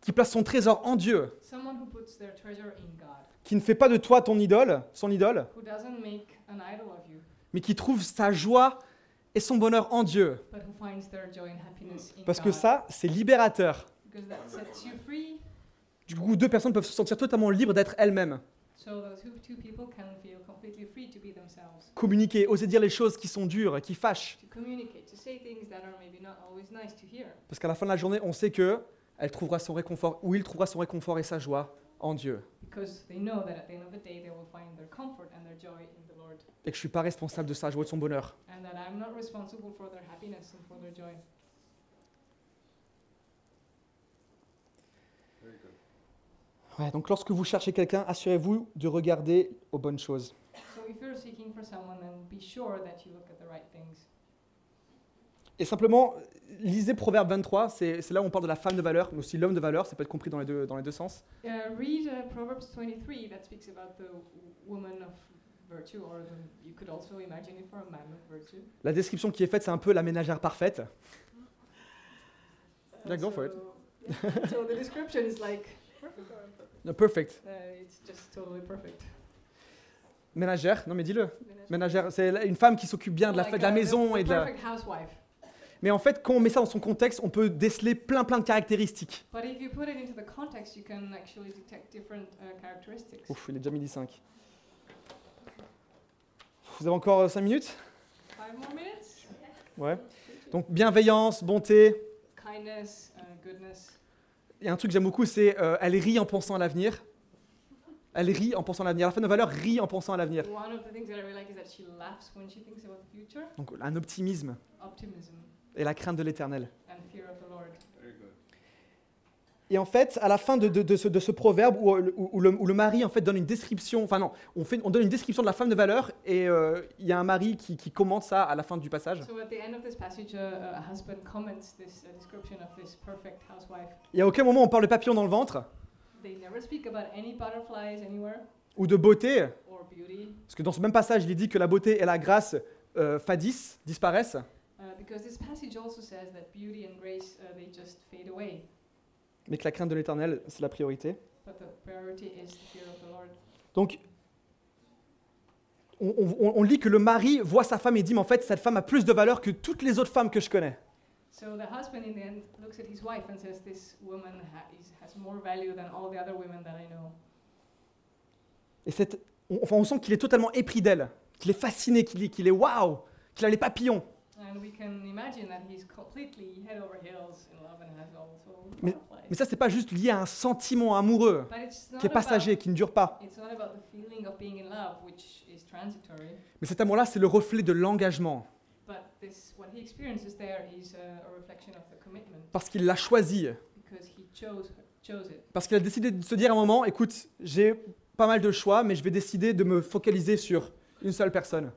qui place son trésor en Dieu, Someone who puts their treasure in God, qui ne fait pas de toi ton idole, son idole, who doesn't make an idol of you, mais qui trouve sa joie et son bonheur en Dieu. Parce que ça, c'est libérateur. Du coup, deux personnes peuvent se sentir totalement libres d'être elles-mêmes. so those who, two people can feel completely free to be themselves, Communiquer, oser dire les choses qui sont dures, qui fâchent. to communicate, to say things that are maybe not always nice to hear, Parce qu'à la fin de la journée, on sait que elle trouvera son réconfort, ou il trouvera son réconfort et sa joie en Dieu. because they know that at the end of the day they will find their comfort and their joy in the Lord, Et que je suis pas responsable de sa joie et de son bonheur. and that I'm not responsible for their happiness and for their joy. Very good. Ouais, donc lorsque vous cherchez quelqu'un, assurez-vous de regarder aux bonnes choses. So if you're seeking for someone, then be sure that you look at the right things. Et simplement, lisez Proverbe 23, c'est là où on parle de la femme de valeur, mais aussi l'homme de valeur, ça peut être compris dans les deux, dans les deux sens. Uh, read uh, Proverbs 23 that speaks about the woman of virtue, or the, you could also imagine it for a man of virtue. La description qui est faite, c'est un peu la ménagère parfaite. Yeah, go for it. yeah, so the description is like perfect. No, Perfect. Uh, it's just totally perfect. Ménagère, non mais dis-le. Ménagère, c'est une femme qui s'occupe bien de la, Like, de la uh, maison et de la... perfect housewife. Mais en fait, quand on met ça dans son contexte, on peut déceler plein plein de caractéristiques. But if you put it into the context, you can actually detect different uh, characteristics. Ouf, il est déjà midi 5. Vous avez encore 5 minutes? Five more minutes? Ouais. Donc bienveillance, bonté. Kindness, uh, goodness. Il y a un truc que j'aime beaucoup, c'est euh, elle rit en pensant à l'avenir. Elle rit en pensant à l'avenir. La femme de valeur rit en pensant à l'avenir. One of the things that I really like is that she laughs when she thinks about the future. Donc un optimisme Optimism et la crainte de l'éternel. and fear of the Lord. Very good. Et en fait, à la fin de, de- de ce, de ce proverbe où, où- où le, où le mari en fait donne une description, enfin non, on, fait, on donne une description de la femme de valeur et euh, il y a un mari qui, qui commente ça à la fin du passage. So at the end of this passage, a husband comments this description of this perfect housewife. Et à aucun moment on parle de papillon dans le ventre They never speak about any butterflies anywhere ou de beauté, or beauty, parce que dans ce même passage il est dit que la beauté et la grâce euh, fadissent, disparaissent. Because this passage also says that beauty and grace uh, they just fade away, mais que la crainte de l'éternel, c'est la priorité. but the priority is the fear of the Lord. Donc, on, on- on lit que le mari voit sa femme et dit, mais en fait, cette femme a plus de valeur que toutes les autres femmes que je connais. So the husband in the end looks at his wife and says, "This woman has more value than all the other women that I know." Et cette, on, enfin, on sent qu'il est totalement épris d'elle, qu'il est fasciné, qu'il est waouh, qu'il a les papillons. And we can imagine that he's completely head over heels in love and has also Mais- ça, c'est pas juste lié à un sentiment amoureux But it's not qui est passager, about qui ne dure pas. it's not about the feeling of being in love, which is transitory. Mais cet amour-là, c'est le reflet de l'engagement, But this, what he experiences there is a, a reflection of the commitment parce qu'il l'a choisi, because he chose chose it. parce qu'il a décidé de se dire à un moment, écoute, j'ai pas mal de choix, mais je vais décider de me focaliser sur une seule personne.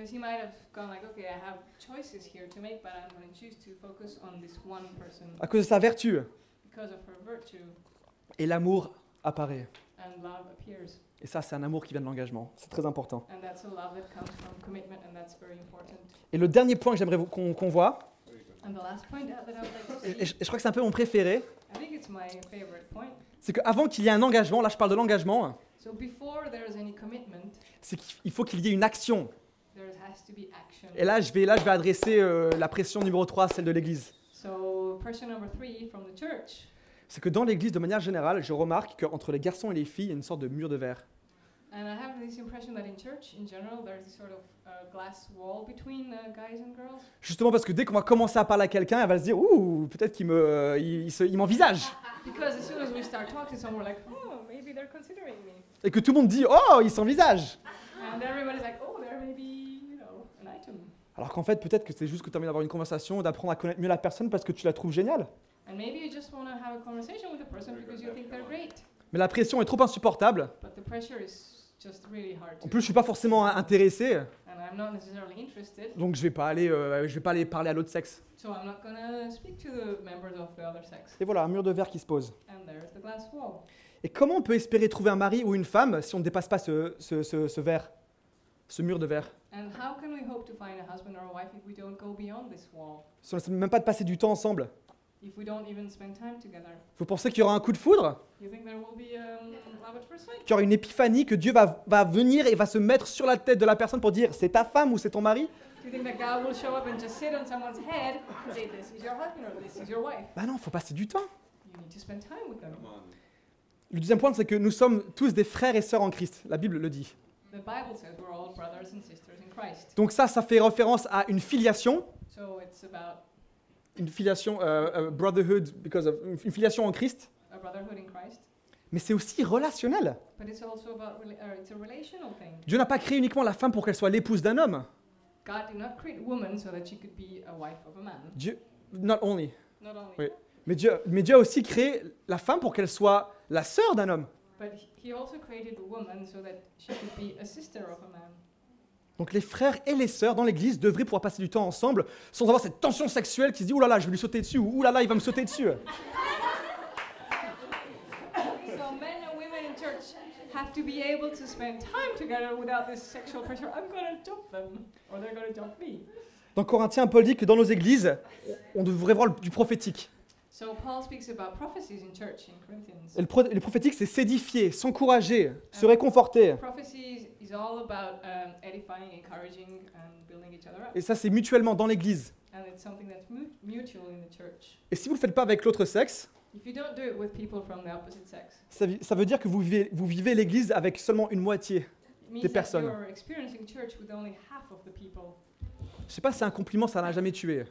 Because he might have gone like, okay, I have choices here to make, but I'm going to choose to focus on this one person À cause de sa vertu. because of her virtue. Et l'amour apparaît. and love appears. Et ça, c'est un amour qui vient de l'engagement. C'est très important. And that's a love that comes from commitment, and that's very important. Et le dernier point que j'aimerais qu'on voit, Very good. And the last point that I would like to et, et je crois que c'est un peu mon préféré, I think it's my favorite point. c'est qu'avant qu'il y ait un engagement, là je parle de l'engagement, So before any commitment, c'est qu'il faut qu'il y ait une action. Et là, je vais, là, je vais adresser euh, la pression numéro 3, celle de l'Église. So person number three from the church. C'est que dans l'Église, de manière générale, je remarque qu'entre les garçons et les filles, il y a une sorte de mur de verre. And I have this impression that in church, in general, there's this sort of glass wall between guys and girls. Justement parce que dès qu'on va commencer à parler à quelqu'un, elle va se dire Ouh, peut-être qu'il me, euh, il, m'envisage. Because as soon as we start talking to someone, we're like, oh, maybe they're considering me. Et que tout le monde dit Oh, il s'envisage. And everybody's like, oh, there may be, you know, an item. Alors qu'en fait, peut-être que c'est juste que tu as envie d'avoir une conversation, d'apprendre à connaître mieux la personne parce que tu la trouves géniale. And maybe you just want to have a conversation with a person because you think they're great. Mais la pression est trop insupportable. But the pressure is just really hard En plus, je suis pas forcément intéressé, And I'm not necessarily interested, donc je vais pas aller, euh, je vais pas aller parler à l'autre sexe. so I'm not gonna speak to the members of the other sex. Et voilà, un mur de verre qui se pose. And there's the glass wall. Et comment on peut espérer trouver un mari ou une femme si on ne dépasse pas ce, ce, ce, ce verre, ce mur de verre And how can we hope to find a husband or a wife if we don't go beyond this wall? Si on ne même pas de passer du temps ensemble If we don't even spend time together? Vous pensez qu'il y aura un coup de foudre? You think there will be um? Qu'il y aura une épiphanie, que Dieu va, va venir et va se mettre sur la tête de la personne pour dire c'est ta femme ou c'est ton mari? Do you think that God will show up and just sit on someone's head and say, This is your husband or this is your wife? Bah non, faut passer du temps. You need to spend time with them. Come on. Le deuxième point, c'est que nous sommes tous des frères et sœurs en Christ. La Bible le dit. The Bible says we're all brothers and sisters in Christ. Donc ça, ça fait référence à une filiation, So it's about une filiation euh, euh, brotherhood, because of, une filiation en Christ, a brotherhood in Christ, mais c'est aussi relationnel. but it's also about rela- uh, it's a relational thing. Dieu n'a pas créé uniquement la femme pour qu'elle soit l'épouse d'un homme. God did not create woman so that she could be a wife of a man. Dieu, not only, Not only, Oui. mais Dieu, mais Dieu a aussi créé la femme pour qu'elle soit la sœur d'un homme. But He also created a woman so that she could be a sister of a man. Donc les frères et les sœurs dans l'église devraient pouvoir passer du temps ensemble sans avoir cette tension sexuelle qui se dit ouh là là, je vais lui sauter dessus ou ouh là là, il va me sauter dessus. So men and women in church have to be able to spend time together without this sexual pressure. I'm gonna jump them, or they're gonna jump me. Dans Corinthiens, Paul dit que dans nos églises, on devrait voir du prophétique. So Paul speaks about prophecies in church in Corinthians. Et le, pro- le prophétique, c'est s'édifier, s'encourager, se réconforter. Prophecy is all about um, edifying, encouraging, and building each other up. Et ça, c'est mutuellement dans l'église. And it's something that's mu- mutual in the church. Et si vous ne le faites pas avec l'autre sexe, If you don't do it with people from the opposite sex, ça, veut dire que vous vivez, vous vivez l'église avec seulement une moitié. it means Des that personnes. you're experiencing church with only half of the people. Je sais pas si c'est un compliment, ça n'a jamais tué.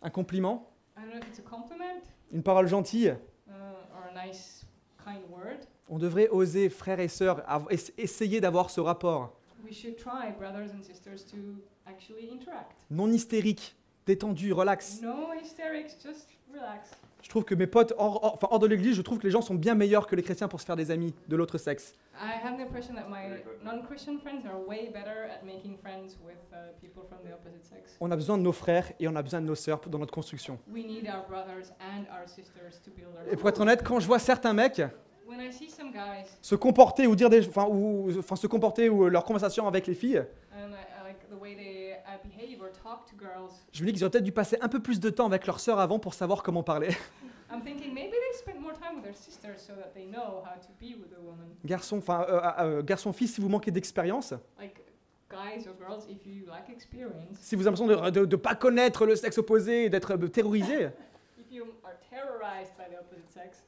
Un compliment, I don't know if it's a compliment une parole gentille. uh, or a nice, kind word. On devrait oser, frères et sœurs, av- ess- essayer d'avoir ce rapport We should try, brothers and sisters, to actually interact. non hystérique, détendu, relax. No hysterics, just relax. Je trouve que mes potes hors, hors- enfin, hors de l'église, je trouve que les gens sont bien meilleurs que les chrétiens pour se faire des amis de l'autre sexe. I have the impression that my Very good. non-Christian friends are way better at making friends with uh, people from the opposite sex. On a besoin de nos frères et on a besoin de nos sœurs dans notre construction. We need our brothers and our sisters to build our. Et pour être honnête, quand je vois certains mecs When I see some guys se comporter ou dire des, enfin, ou, enfin, se comporter ou leur conversation avec les filles, and I, I like the way they uh, behave or talk to girls, je me dis qu'ils auraient peut-être dû passer un peu plus de temps avec leurs sœurs avant pour savoir comment parler. I'm thinking maybe they spend more time with their sisters so that they know how to be with a woman. Garçon, enfin, euh, euh, garçon, fille, si vous manquez d'expérience, Like si vous avez l'impression de ne pas connaître le sexe opposé et d'être euh, terrorisé, if you are terrorized by the opposite sex,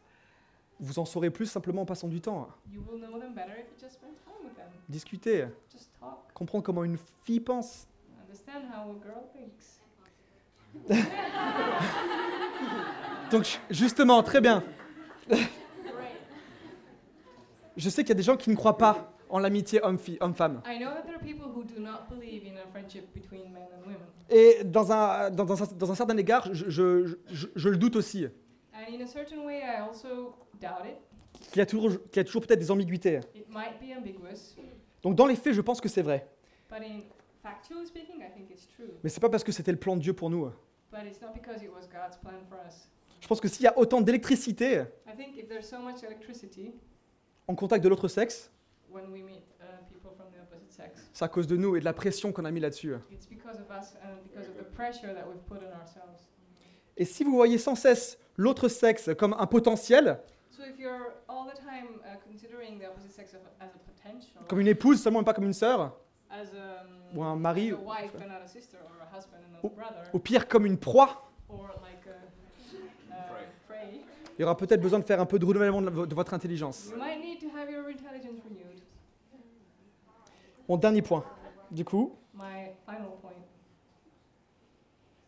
vous en saurez plus simplement en passant du temps. you will know them better if you just spend time with them. Discuter, Just talk. comprendre comment une fille pense. Understand how a girl thinks. Donc justement, très bien. Je sais qu'il y a des gens qui ne croient pas en l'amitié homme-femme. I know that there are people who do not believe in a friendship between men and women. Et dans un, dans, dans un, dans un certain égard, je, je- je- je le doute aussi. Qu'il y a toujours, qu'il y a toujours peut-être des ambiguïtés. Donc dans les faits, je pense que c'est vrai. Speaking, I think it's true. Mais c'est pas parce que c'était le plan de Dieu pour nous. But it's not because it was God's plan for us. Je pense que s'il y a autant d'électricité I think if there's so much electricity en contact de l'autre sexe, when we meet uh, people from the opposite sex, c'est à cause de nous et de la pression qu'on a mis là-dessus. it's because of us and because of the pressure that we've put on ourselves. Et si vous voyez sans cesse l'autre sexe comme un potentiel, So if you're all the time uh, considering the opposite sex of, as a potential, comme une épouse seulement et pas comme une sœur, as, um, ou un mari, au pire comme une proie, or like a uh, il y aura peut-être besoin de faire un peu de renouvellement de, votre intelligence. you might need to have your intelligence renewed. Mon dernier point, du coup, My final point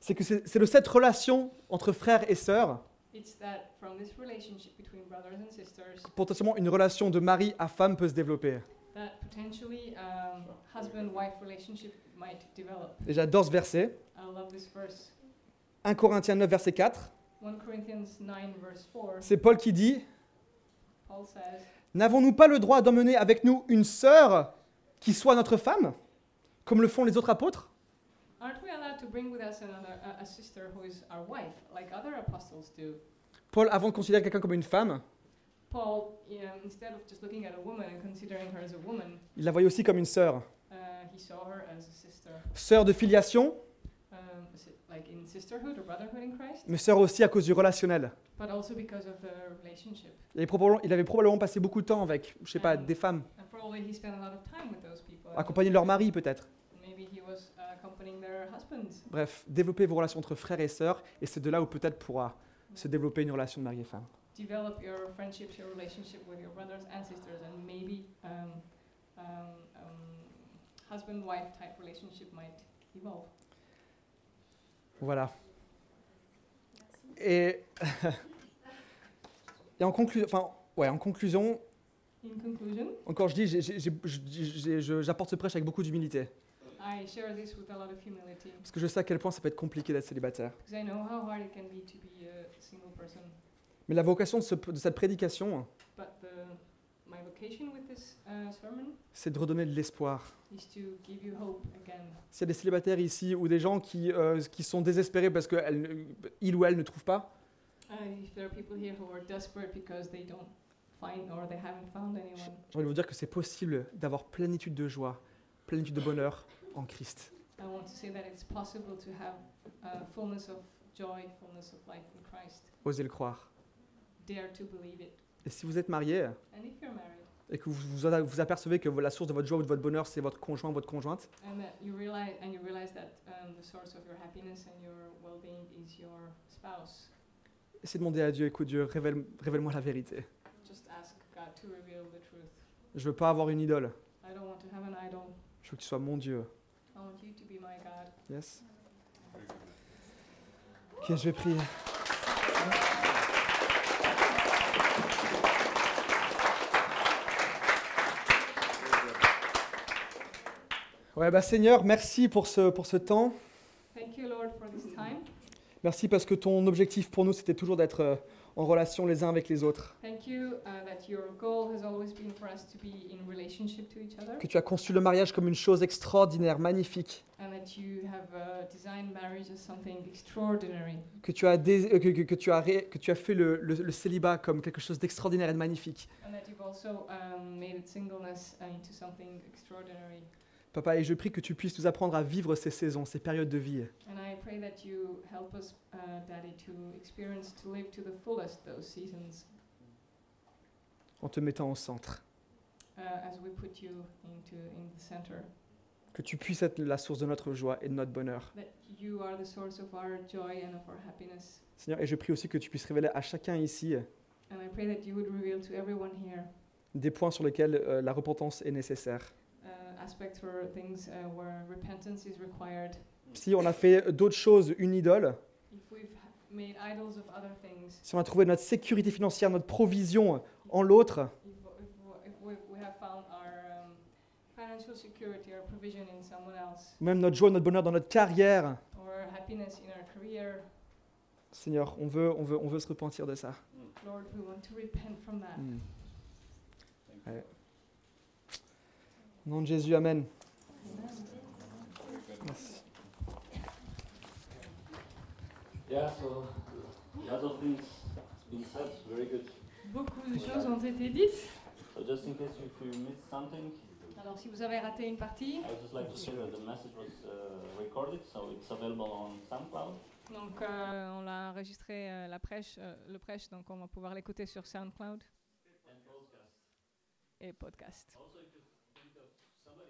c'est que c'est c'est de cette relation entre frères et sœurs, it's that from this relationship between brothers and sisters, potentiellement une relation de mari à femme peut se développer. that potentially um, husband-wife relationship might develop. Et j'adore ce verset, I love this verse. 1 Corinthiens 9, verset 4. 1 Corinthians 9 verse 4, C'est Paul qui dit Paul says, N'avons-nous pas le droit d'emmener avec nous une sœur qui soit notre femme, comme le font les autres apôtres? Aren't we allowed to bring with us another, a, a sister who is our wife, like other apostles do? Paul, avant de considérer quelqu'un comme une femme, Paul, you know, instead of just looking at a woman and considering her as a woman, il la voyait aussi comme une sœur. Uh, he saw her as a sister. Sœur de filiation, Um, is it like in sisterhood or brotherhood in Christ, mais sœur aussi à cause du relationnel. but also because of the relationship. Il avait probablement, il avait probablement passé beaucoup de temps avec, je sais pas, des femmes, And probably he spent a lot of time with those people. and accompagner leur mari peut-être. Maybe he was uh, accompanying their husbands. Bref, développer vos relations entre frères et sœurs, et c'est de là où peut-être pourra se développer une relation de mari et femme. Develop your friendships, your relationship with your brothers and sisters, and maybe um, um, um, husband-wife type relationship might evolve. Voilà. Et, et en, conclu- enfin, ouais, en conclusion, In conclusion, encore je dis, j'apporte ce prêche avec beaucoup d'humilité. I share this with a lot of humility Parce que je sais à quel point ça peut être compliqué d'être célibataire. because I know how hard it can be to be a single person. Mais la vocation de, ce- de cette prédication, But the, c'est de redonner de l'espoir. S'il y a des célibataires ici ou des gens qui, euh, qui sont désespérés parce qu'ils ou elles ne trouvent pas, Uh, j'ai envie de vous dire que c'est possible d'avoir plénitude de joie, plénitude de bonheur en Christ. Uh. Osez le croire. Dare to believe it. Et si vous êtes marié et que vous vous, vous apercevez que la source de votre joie ou de votre bonheur, c'est votre conjoint ou votre conjointe, and that you realize and you realize that the source of your happiness and your well-being is your spouse, essayez de demander à Dieu, écoute Dieu, révèle- révèle-moi la vérité. just ask God to reveal the truth. Je veux pas avoir une idole. I don't want to have an idol. Je veux que tu sois mon Dieu. I want you to be my God. Yes? Ok, je vais prier. Ouais, bah Seigneur, merci pour ce, pour ce temps. Thank you, Lord, for this time. Merci parce que ton objectif pour nous, c'était toujours d'être euh, en relation les uns avec les autres. Uh, Que tu as conçu le mariage comme une chose extraordinaire, magnifique. and that you have uh, designed marriage as something extraordinary, Que tu as, dés- euh, que, que- que tu as, ré- que tu as fait le, le- le célibat comme quelque chose d'extraordinaire et de magnifique. and that you've also um, made it singleness into something extraordinary. Papa, et je prie que tu puisses nous apprendre à vivre ces saisons, ces périodes de vie. Uh, en te mettant au centre. uh, as we put you into in the center. Que tu puisses être la source de notre joie et de notre bonheur. Seigneur, et je prie aussi que tu puisses révéler à chacun ici And I pray that you would reveal to everyone here des points sur lesquels euh, la repentance est nécessaire. Uh, aspects or things uh, where repentance is required. Si on a fait d'autres choses une idole, If we've made idols of other things, si on a trouvé notre sécurité financière, notre provision en l'autre, if, if, if we, we have found our um, financial security or provision in someone else, ou même notre joie, notre bonheur dans notre carrière, or happiness in our career, Seigneur, on veut, on veut, on veut se repentir de ça. Lord, we want to repent from that. Mm. Ouais. Au nom de Jésus, Amen. Merci. Yeah, so Lots of things been said, very good. Beaucoup de choses ont été dites. So just in case if you missed something, Alors si vous avez raté une partie, I would just like to say that the message was uh, recorded, so it's available on SoundCloud. donc euh, on l'a enregistré euh, la prêche, euh, le prêche, donc on va pouvoir l'écouter sur SoundCloud podcast. et podcast.